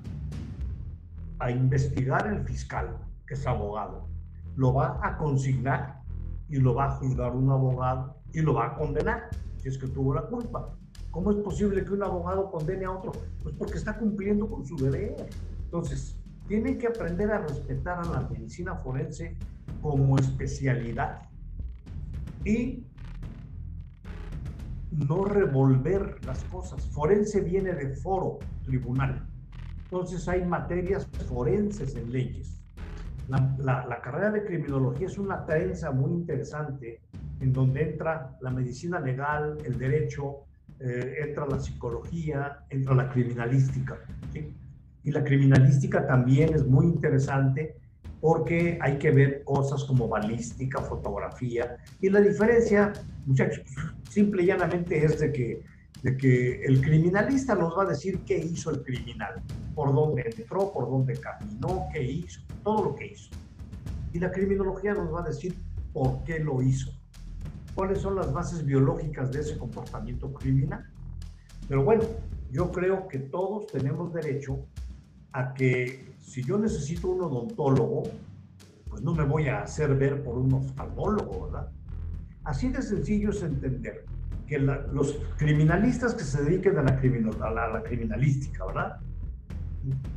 a investigar el fiscal, que es abogado, lo va a consignar y lo va a juzgar un abogado y lo va a condenar si es que tuvo la culpa. ¿Cómo es posible que un abogado condene a otro? Pues porque está cumpliendo con su deber. Entonces, tienen que aprender a respetar a la medicina forense como especialidad y no revolver las cosas. Forense viene de foro, tribunal. Entonces hay materias forenses en leyes. La, la, carrera de criminología es una trenza muy interesante en donde entra la medicina legal, el derecho, eh, entra la psicología, entra la criminalística. Y la criminalística también es muy interesante porque hay que ver cosas como balística, fotografía. Y la diferencia, muchachos, simple y llanamente es de que de que el criminalista nos va a decir qué hizo el criminal, por dónde entró, por dónde caminó, qué hizo, todo lo que hizo. Y la criminología nos va a decir por qué lo hizo, cuáles son las bases biológicas de ese comportamiento criminal. Pero bueno, yo creo que todos tenemos derecho a que si yo necesito un odontólogo, pues no me voy a hacer ver por un oftalmólogo, ¿verdad? Así de sencillo es entender que los criminalistas que se dediquen a la, a la criminalística, ¿verdad?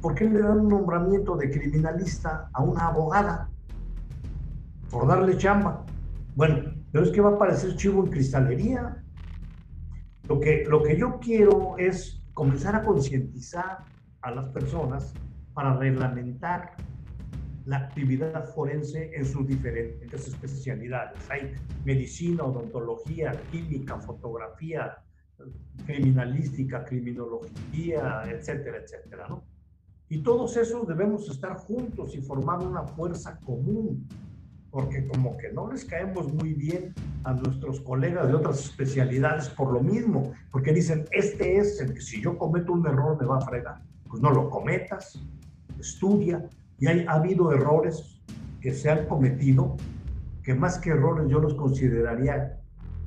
¿Por qué le dan un nombramiento de criminalista a una abogada? Por darle chamba. Bueno, pero es que va a parecer chivo en cristalería. Lo que, lo que yo quiero es comenzar a concientizar a las personas para reglamentar la actividad forense en sus diferentes especialidades. Hay medicina, odontología, química, fotografía, criminalística, criminología, etcétera, etcétera, ¿no? Y todos esos debemos estar juntos y formar una fuerza común, porque como que no les caemos muy bien a nuestros colegas de otras especialidades por lo mismo, porque dicen, este es el que si yo cometo un error me va a fregar. Pues no lo cometas, estudia, y hay, ha habido errores que se han cometido, que más que errores yo los consideraría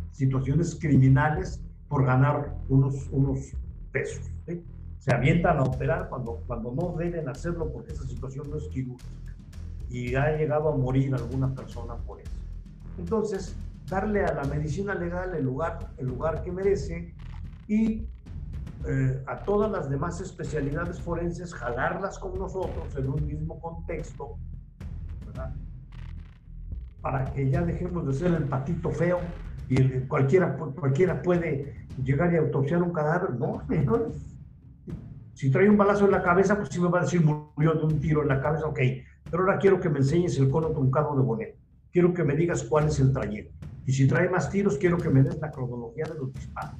situaciones criminales por ganar unos, unos pesos. Se avientan a operar cuando, cuando no deben hacerlo porque esa situación no es quirúrgica. Y ha llegado a morir alguna persona por eso. Entonces, darle a la medicina legal el lugar, el lugar que merece y eh, a todas las demás especialidades forenses, jalarlas con nosotros en un mismo contexto, para que ya dejemos de ser el patito feo y cualquiera, cualquiera puede llegar y autopsiar un cadáver. No, Si trae un balazo en la cabeza, pues sí me va a decir murió de un tiro en la cabeza, ok. Pero ahora quiero que me enseñes el cono truncado de Bonet. Quiero que me digas cuál es el trayecto. Y si trae más tiros, quiero que me des la cronología de los disparos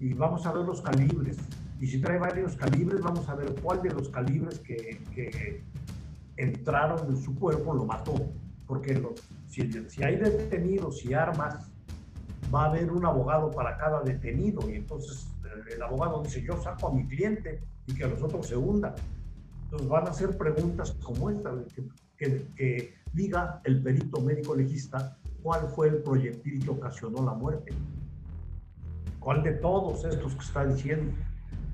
y vamos a ver los calibres. Y si trae varios calibres, vamos a ver cuál de los calibres que, que entraron en su cuerpo lo mató. Porque los, si, si, hay detenidos y armas, va a haber un abogado para cada detenido. Y entonces el, abogado dice, yo saco a mi cliente y que los otros se hundan. Entonces van a hacer preguntas como esta, que, que diga el perito médico legista cuál fue el proyectil que ocasionó la muerte. ¿Cuál de todos estos que está diciendo?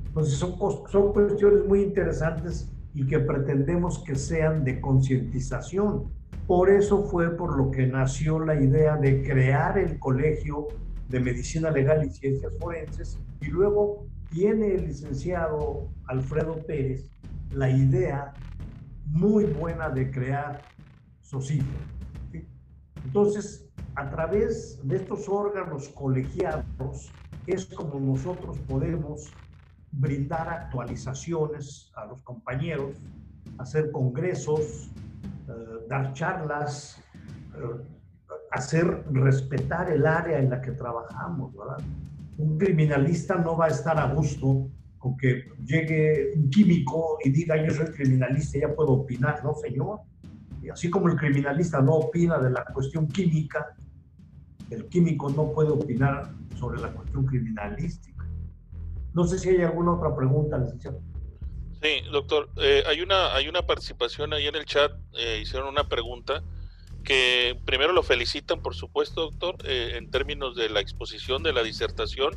Entonces son, son cuestiones muy interesantes y que pretendemos que sean de concientización. Por eso fue por lo que nació la idea de crear el Colegio de Medicina Legal y Ciencias Forenses y luego tiene el licenciado Alfredo Pérez la idea muy buena de crear SOCIFO. Entonces, a través de estos órganos colegiados, es como nosotros podemos brindar actualizaciones a los compañeros, hacer congresos, eh, dar charlas, eh, hacer respetar el área en la que trabajamos. Un criminalista no va a estar a gusto con que llegue un químico y diga yo soy criminalista, ya puedo opinar, no señor. Y así como el criminalista no opina de la cuestión química, el químico no puede opinar sobre la cuestión criminalística. No sé si hay alguna otra pregunta, licenciado. Sí, doctor, eh, hay, una, hay una participación ahí en el chat, eh, hicieron una pregunta que primero lo felicitan, por supuesto, doctor, eh, en términos de la exposición de la disertación,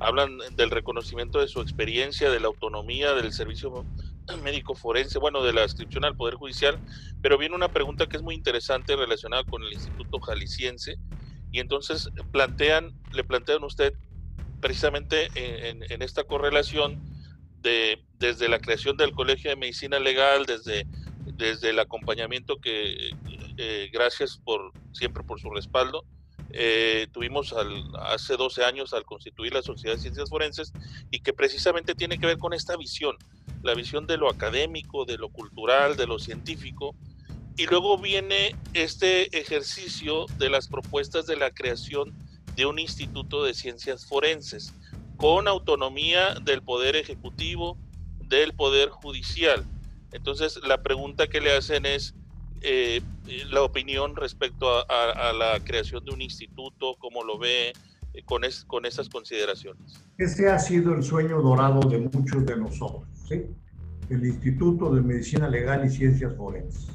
hablan del reconocimiento de su experiencia, de la autonomía del servicio médico forense, bueno, de la inscripción al Poder Judicial, pero viene una pregunta que es muy interesante relacionada con el Instituto Jalisciense, y entonces plantean, le plantean a usted precisamente en, esta correlación de desde la creación del Colegio de Medicina Legal, desde, desde el acompañamiento que eh, gracias por siempre por su respaldo. Eh, tuvimos hace 12 años al constituir la Sociedad de Ciencias Forenses y que precisamente tiene que ver con esta visión, la visión de lo académico, de lo cultural, de lo científico, y luego viene este ejercicio de las propuestas de la creación de un instituto de ciencias forenses con autonomía del poder ejecutivo, del poder judicial. Entonces la pregunta que le hacen es eh, la opinión respecto a, la creación de un instituto, cómo lo ve, con, con esas consideraciones. Ese ha sido el sueño dorado de muchos de nosotros, el Instituto de Medicina Legal y Ciencias Forenses.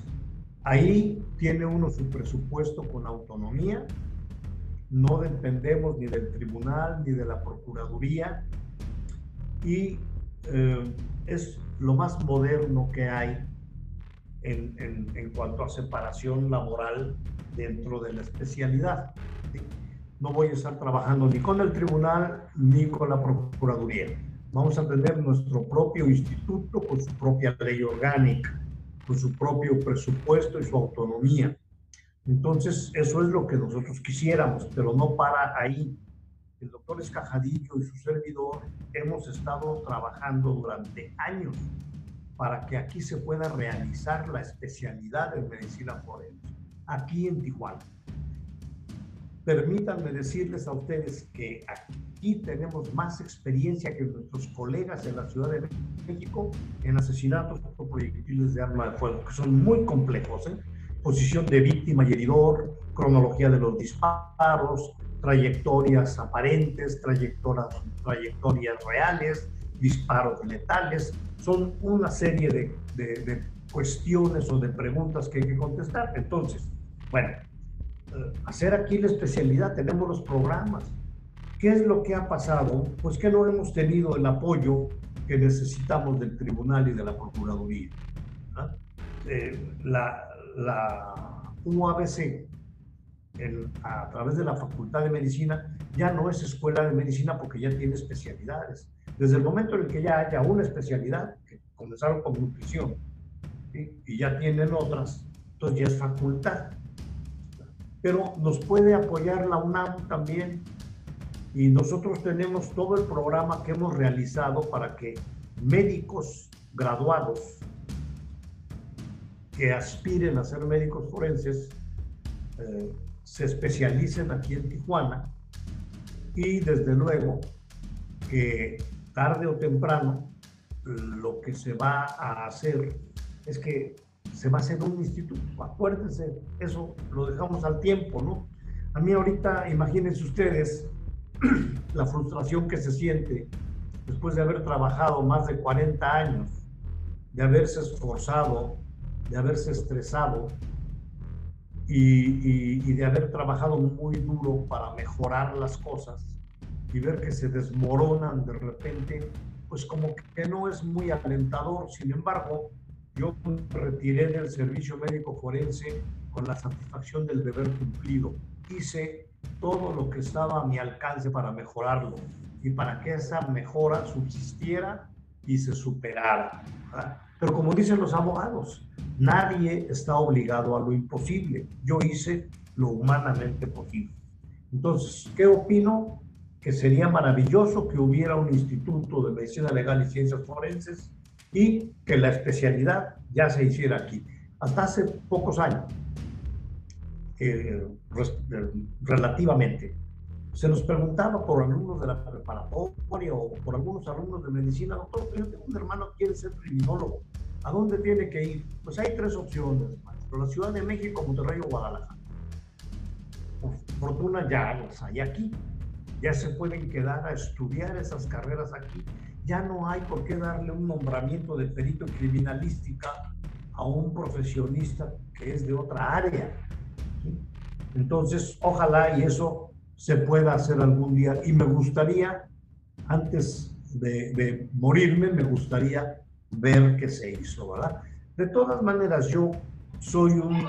Ahí tiene uno su presupuesto con autonomía, no dependemos ni del tribunal ni de la Procuraduría y eh, es lo más moderno que hay en, en, cuanto a separación laboral dentro de la especialidad. No voy a estar trabajando ni con el tribunal ni con la Procuraduría. Vamos a tener nuestro propio instituto con su propia ley orgánica, con su propio presupuesto y su autonomía. Entonces, eso es lo que nosotros quisiéramos, pero no para ahí. El doctor Escajadillo y su servidor hemos estado trabajando durante años para que aquí se pueda realizar la especialidad en medicina forense, aquí en Tijuana. Permítanme decirles a ustedes que aquí tenemos más experiencia que nuestros colegas en la Ciudad de México en asesinatos por proyectiles de arma de fuego, que son muy complejos. ¿eh? Posición de víctima y heridor, cronología de los disparos, trayectorias aparentes, trayectorias, trayectorias reales, disparos letales. Son una serie de, de, cuestiones o de preguntas que hay que contestar. Entonces, bueno, hacer aquí la especialidad, tenemos los programas. ¿Qué es lo que ha pasado? Pues que no hemos tenido el apoyo que necesitamos del tribunal y de la procuraduría. Eh, la, la, UABC, a través de la Facultad de Medicina, ya no es escuela de medicina porque ya tiene especialidades. Desde el momento en el que ya haya una especialidad, que comenzaron con nutrición, y ya tienen otras, entonces ya es facultad pero nos puede apoyar la UNAM también. Y nosotros tenemos todo el programa que hemos realizado para que médicos graduados que aspiren a ser médicos forenses eh, se especialicen aquí en Tijuana y desde luego que tarde o temprano lo que se va a hacer es que se va a hacer un instituto. Acuérdense, eso lo dejamos al tiempo, ¿no? A mí ahorita, imagínense ustedes la frustración que se siente después de haber trabajado más de 40 años, de haberse esforzado, de haberse estresado y, y, de haber trabajado muy duro para mejorar las cosas y ver que se desmoronan de repente, pues como que no es muy alentador. Sin embargo, yo me retiré del servicio médico forense con la satisfacción del deber cumplido. Hice todo lo que estaba a mi alcance para mejorarlo y para que esa mejora subsistiera y se superara. Pero como dicen los abogados, nadie está obligado a lo imposible. Yo hice lo humanamente posible. Entonces, ¿qué opino? Que sería maravilloso que hubiera un instituto de medicina legal y ciencias forenses y que la especialidad ya se hiciera aquí. Hasta hace pocos años, eh, eh, relativamente, se nos preguntaba por alumnos de la preparatoria o por algunos alumnos de medicina, doctor, yo tengo un hermano que quiere ser criminólogo, ¿a dónde tiene que ir? Pues hay tres opciones, maestro, la Ciudad de México, Monterrey o Guadalajara. Por fortuna ya las hay aquí, ya se pueden quedar a estudiar esas carreras aquí ya no hay por qué darle un nombramiento de perito criminalística a un profesionista que es de otra área. Entonces, ojalá y eso se pueda hacer algún día. Y me gustaría, antes de, morirme, me gustaría ver qué se hizo, ¿verdad? De todas maneras, yo soy un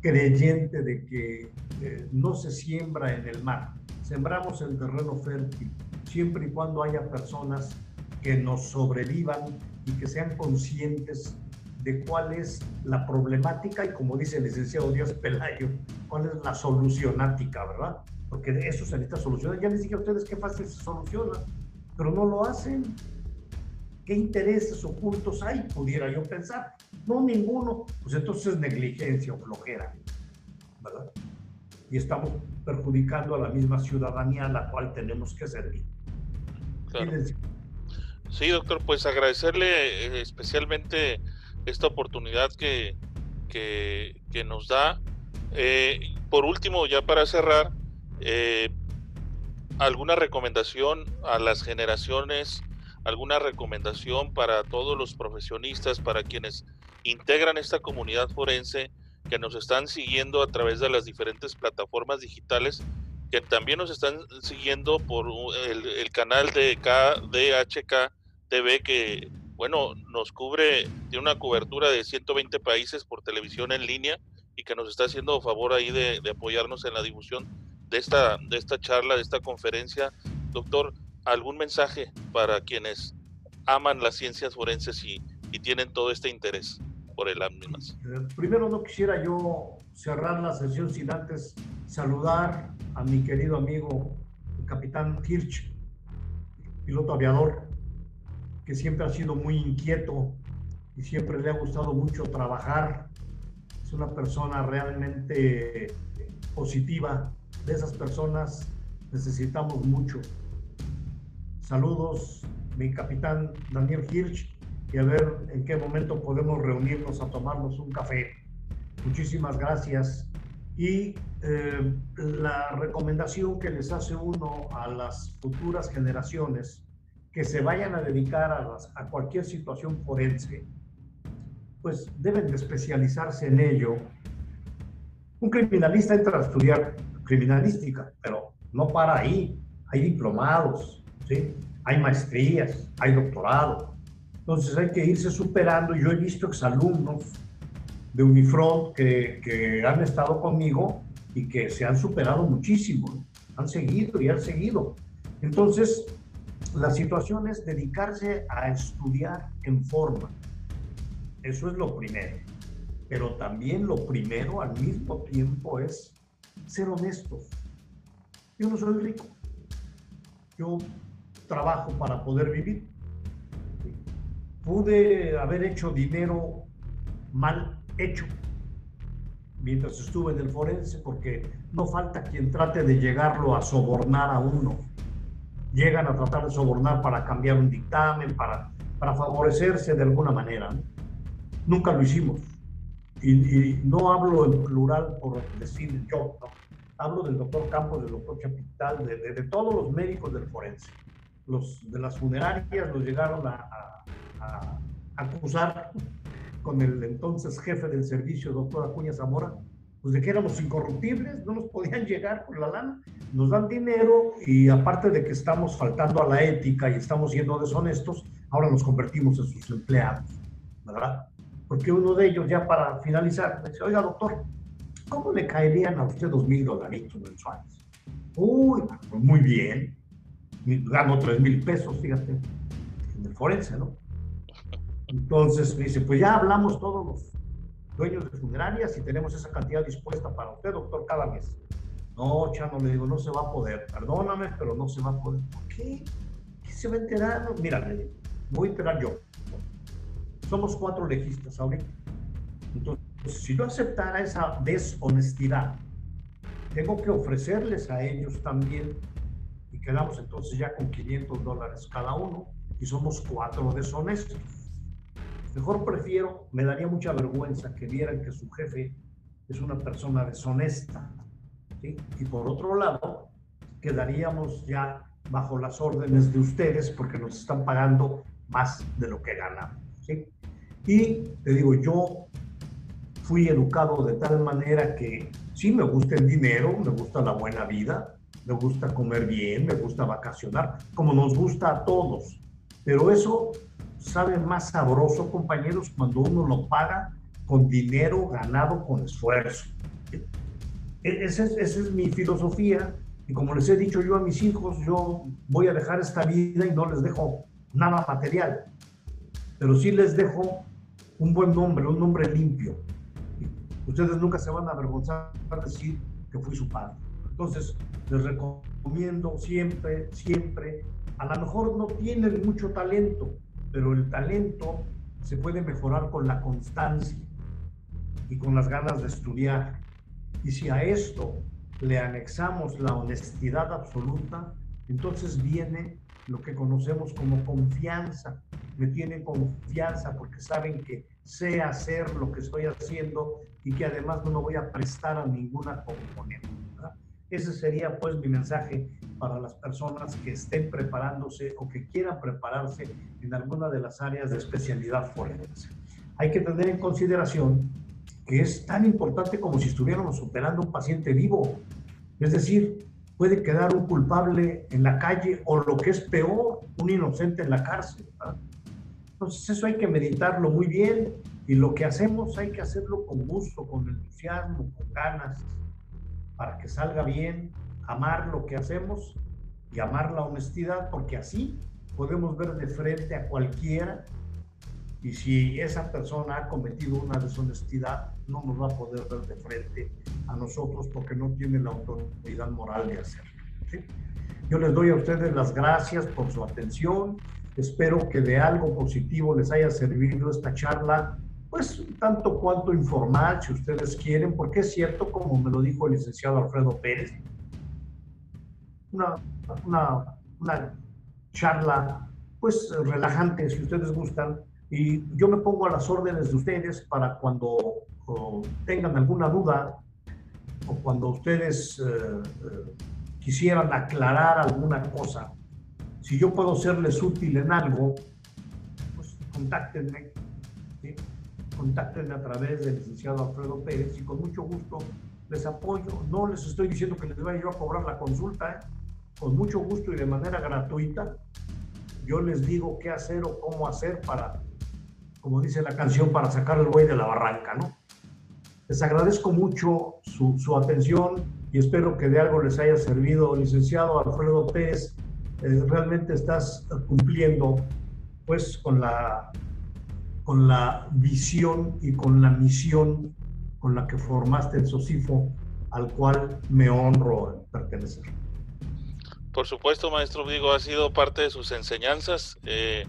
creyente de que eh, no se siembra en el mar, sembramos en terreno fértil siempre y cuando haya personas que nos sobrevivan y que sean conscientes de cuál es la problemática y como dice el licenciado Díaz Pelayo, cuál es la solucionática, ¿verdad? Porque eso se necesita solucionar. Ya les dije a ustedes qué fácil se soluciona, pero no lo hacen. ¿Qué intereses ocultos hay? Pudiera yo pensar. No, ninguno. Pues entonces es negligencia o flojera, ¿verdad? Y estamos perjudicando a la misma ciudadanía a la cual tenemos que servir. Sí, doctor, pues agradecerle eh, especialmente esta oportunidad que, que, nos da. Eh, por último, ya para cerrar, Eh, ¿Alguna recomendación a las generaciones? ¿Alguna recomendación para todos los profesionistas, para quienes integran esta comunidad forense que nos están siguiendo a través de las diferentes plataformas digitales, que también nos están siguiendo por el, canal de KDHK TV que, bueno, nos cubre, tiene una cobertura de 120 países por televisión en línea y que nos está haciendo favor ahí de, apoyarnos en la difusión de esta, de esta charla, de esta conferencia. Doctor, ¿algún mensaje para quienes aman las ciencias forenses y, y tienen todo este interés? Por eh, Primero no quisiera yo cerrar la sesión sin antes saludar a mi querido amigo, el capitán Hirsch, piloto aviador, que siempre ha sido muy inquieto y siempre le ha gustado mucho trabajar. Es una persona realmente positiva. De esas personas necesitamos mucho. Saludos, mi capitán Daniel Hirsch, y a ver en qué momento podemos reunirnos a tomarnos un café. Muchísimas gracias. Y eh, la recomendación que les hace uno a las futuras generaciones que se vayan a dedicar a, a cualquier situación forense, pues deben de especializarse en ello. Un criminalista entra a estudiar criminalística, pero no para ahí. Hay diplomados, ¿sí? hay maestrías, hay doctorado, entonces hay que irse superando. Yo he visto exalumnos de Unifront que, que han estado conmigo y que se han superado muchísimo, han seguido y han seguido. Entonces, la situación es dedicarse a estudiar en forma. Eso es lo primero. Pero también lo primero al mismo tiempo es ser honestos. Yo no soy rico. Yo trabajo para poder vivir pude haber hecho dinero mal hecho mientras estuve en el forense, porque no falta quien trate de llegarlo a sobornar a uno. Llegan a tratar de sobornar para cambiar un dictamen, para, para favorecerse de alguna manera. Nunca lo hicimos. Y, no hablo en plural por decir yo, hablo del doctor Campos, del doctor Chapital, de, de, todos los médicos del forense. Los de las funerarias los llegaron a a, acusar con el entonces jefe del servicio, doctor Acuña Zamora, pues de que éramos incorruptibles, no nos podían llegar por la lana, nos dan dinero y aparte de que estamos faltando a la ética y estamos siendo deshonestos, ahora nos convertimos en sus empleados, ¿verdad? Porque uno de ellos ya para finalizar me dice, oiga doctor, ¿cómo le caerían a usted dos mil dolaritos mensuales? Uy, pues muy bien, gano tres mil pesos, fíjate, en el forense, ¿no? Entonces me dice, pues ya hablamos todos los dueños de funerarias y tenemos esa cantidad dispuesta para usted, doctor, cada mes. No, Chano, le digo, no se va a poder. Perdóname, pero no se va a poder. ¿Por qué? ¿Qué se va a enterar? Mira, voy a enterar yo. Somos cuatro legistas ahorita. Entonces, si yo aceptara esa deshonestidad, tengo que ofrecerles a ellos también quedamos entonces ya con 500 dólares cada uno y somos cuatro deshonestos. Mejor prefiero, me daría mucha vergüenza que vieran que su jefe es una persona deshonesta. Y por otro lado, quedaríamos ya bajo las órdenes de ustedes porque nos están pagando más de lo que ganamos. Y te digo, yo fui educado de tal manera que sí me gusta el dinero, me gusta la buena vida, me gusta comer bien, me gusta vacacionar, como nos gusta a todos. Pero eso sabe más sabroso, compañeros, cuando uno lo paga con dinero ganado con esfuerzo. E-, esa es, esa es, mi filosofía y como les he dicho yo a mis hijos, yo voy a dejar esta vida y no les dejo nada material, pero sí les dejo un buen nombre, un nombre limpio. Ustedes nunca se van a avergonzar de decir que fui su padre. Entonces, les recomiendo siempre, siempre, a lo mejor no tienen mucho talento, pero el talento se puede mejorar con la constancia y con las ganas de estudiar. Y si a esto le anexamos la honestidad absoluta, entonces viene lo que conocemos como confianza. Me tienen confianza porque saben que sé hacer lo que estoy haciendo y que además no me voy a prestar a ninguna componente. Ese sería pues mi mensaje para las personas que estén preparándose o que quieran prepararse en alguna de las áreas de especialidad forense. Hay que tener en consideración que es tan importante como si estuviéramos operando un paciente vivo. Es decir, puede quedar un culpable en la calle o lo que es peor, un inocente en la cárcel. Entonces eso hay que meditarlo muy bien y lo que hacemos hay que hacerlo con gusto, con entusiasmo, con ganas, para que salga bien, amar lo que hacemos y amar la honestidad, porque así podemos ver de frente a cualquiera y si esa persona ha cometido una deshonestidad, no nos va a poder ver de frente a nosotros porque no tiene la autoridad moral de hacerlo. Yo les doy a ustedes las gracias por su atención. Espero que de algo positivo les haya servido esta charla pues tanto cuanto informal, si ustedes quieren, porque es cierto, como me lo dijo el licenciado Alfredo Pérez, una, una, una charla pues relajante, si ustedes gustan, y yo me pongo a las órdenes de ustedes para cuando tengan alguna duda o cuando ustedes eh, eh, quisieran aclarar alguna cosa. Si yo puedo serles útil en algo, pues contáctenme. ¿sí? Contáctenme a través del licenciado Alfredo Pérez y con mucho gusto les apoyo. No les estoy diciendo que les vaya yo a cobrar la consulta, ¿eh? con mucho gusto y de manera gratuita. Yo les digo qué hacer o cómo hacer para, como dice la canción, para sacar el buey de la barranca, ¿no? Les agradezco mucho su, su atención y espero que de algo les haya servido. Licenciado Alfredo Pérez, eh, realmente estás cumpliendo pues con la con la visión y con la misión con la que formaste el SOCIFO, al cual me honro pertenecer. Por supuesto, maestro, digo, ha sido parte de sus enseñanzas. Eh,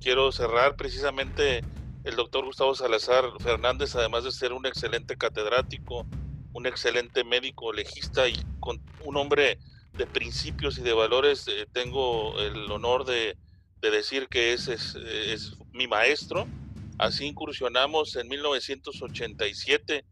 quiero cerrar precisamente el doctor Gustavo Salazar Fernández, además de ser un excelente catedrático, un excelente médico legista y con un hombre de principios y de valores, eh, tengo el honor de, de decir que es mi maestro Así incursionamos en 1987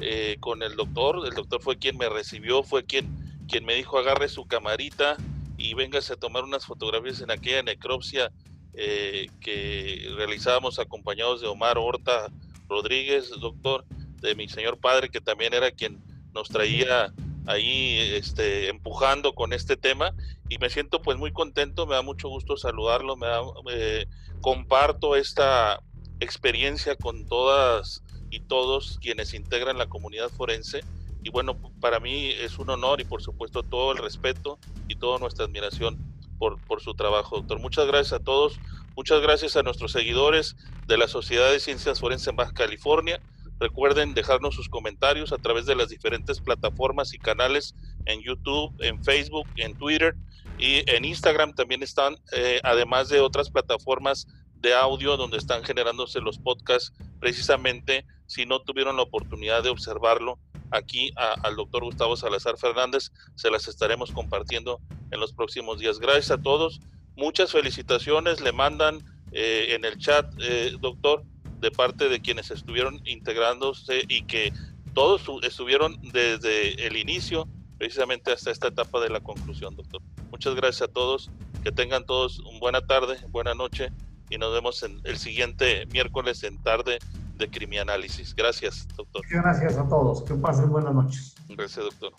eh, con el doctor. El doctor fue quien me recibió, fue quien, quien me dijo agarre su camarita y véngase a tomar unas fotografías en aquella necropsia eh, que realizábamos acompañados de Omar Horta Rodríguez, doctor, de mi señor padre, que también era quien nos traía ahí este, empujando con este tema y me siento pues muy contento, me da mucho gusto saludarlo, me eh, comparto esta, experiencia con todas y todos quienes integran la comunidad forense. Y bueno, para mí es un honor y por supuesto todo el respeto y toda nuestra admiración por, por su trabajo, doctor. Muchas gracias a todos. Muchas gracias a nuestros seguidores de la Sociedad de Ciencias Forenses en Baja California. Recuerden dejarnos sus comentarios a través de las diferentes plataformas y canales en YouTube, en Facebook, en Twitter y en Instagram también están, eh, además de otras plataformas de audio donde están generándose los podcasts, precisamente si no tuvieron la oportunidad de observarlo, aquí al doctor Gustavo Salazar Fernández se las estaremos compartiendo en los próximos días. Gracias a todos, muchas felicitaciones, le mandan eh, en el chat, eh, doctor, de parte de quienes estuvieron integrándose y que todos estuvieron desde el inicio, precisamente hasta esta etapa de la conclusión, doctor. Muchas gracias a todos, que tengan todos una buena tarde, buena noche y nos vemos en el siguiente miércoles en tarde de Crimianálisis. Gracias, doctor. Muchas Gracias a todos. Que pasen buenas noches. Gracias, doctor.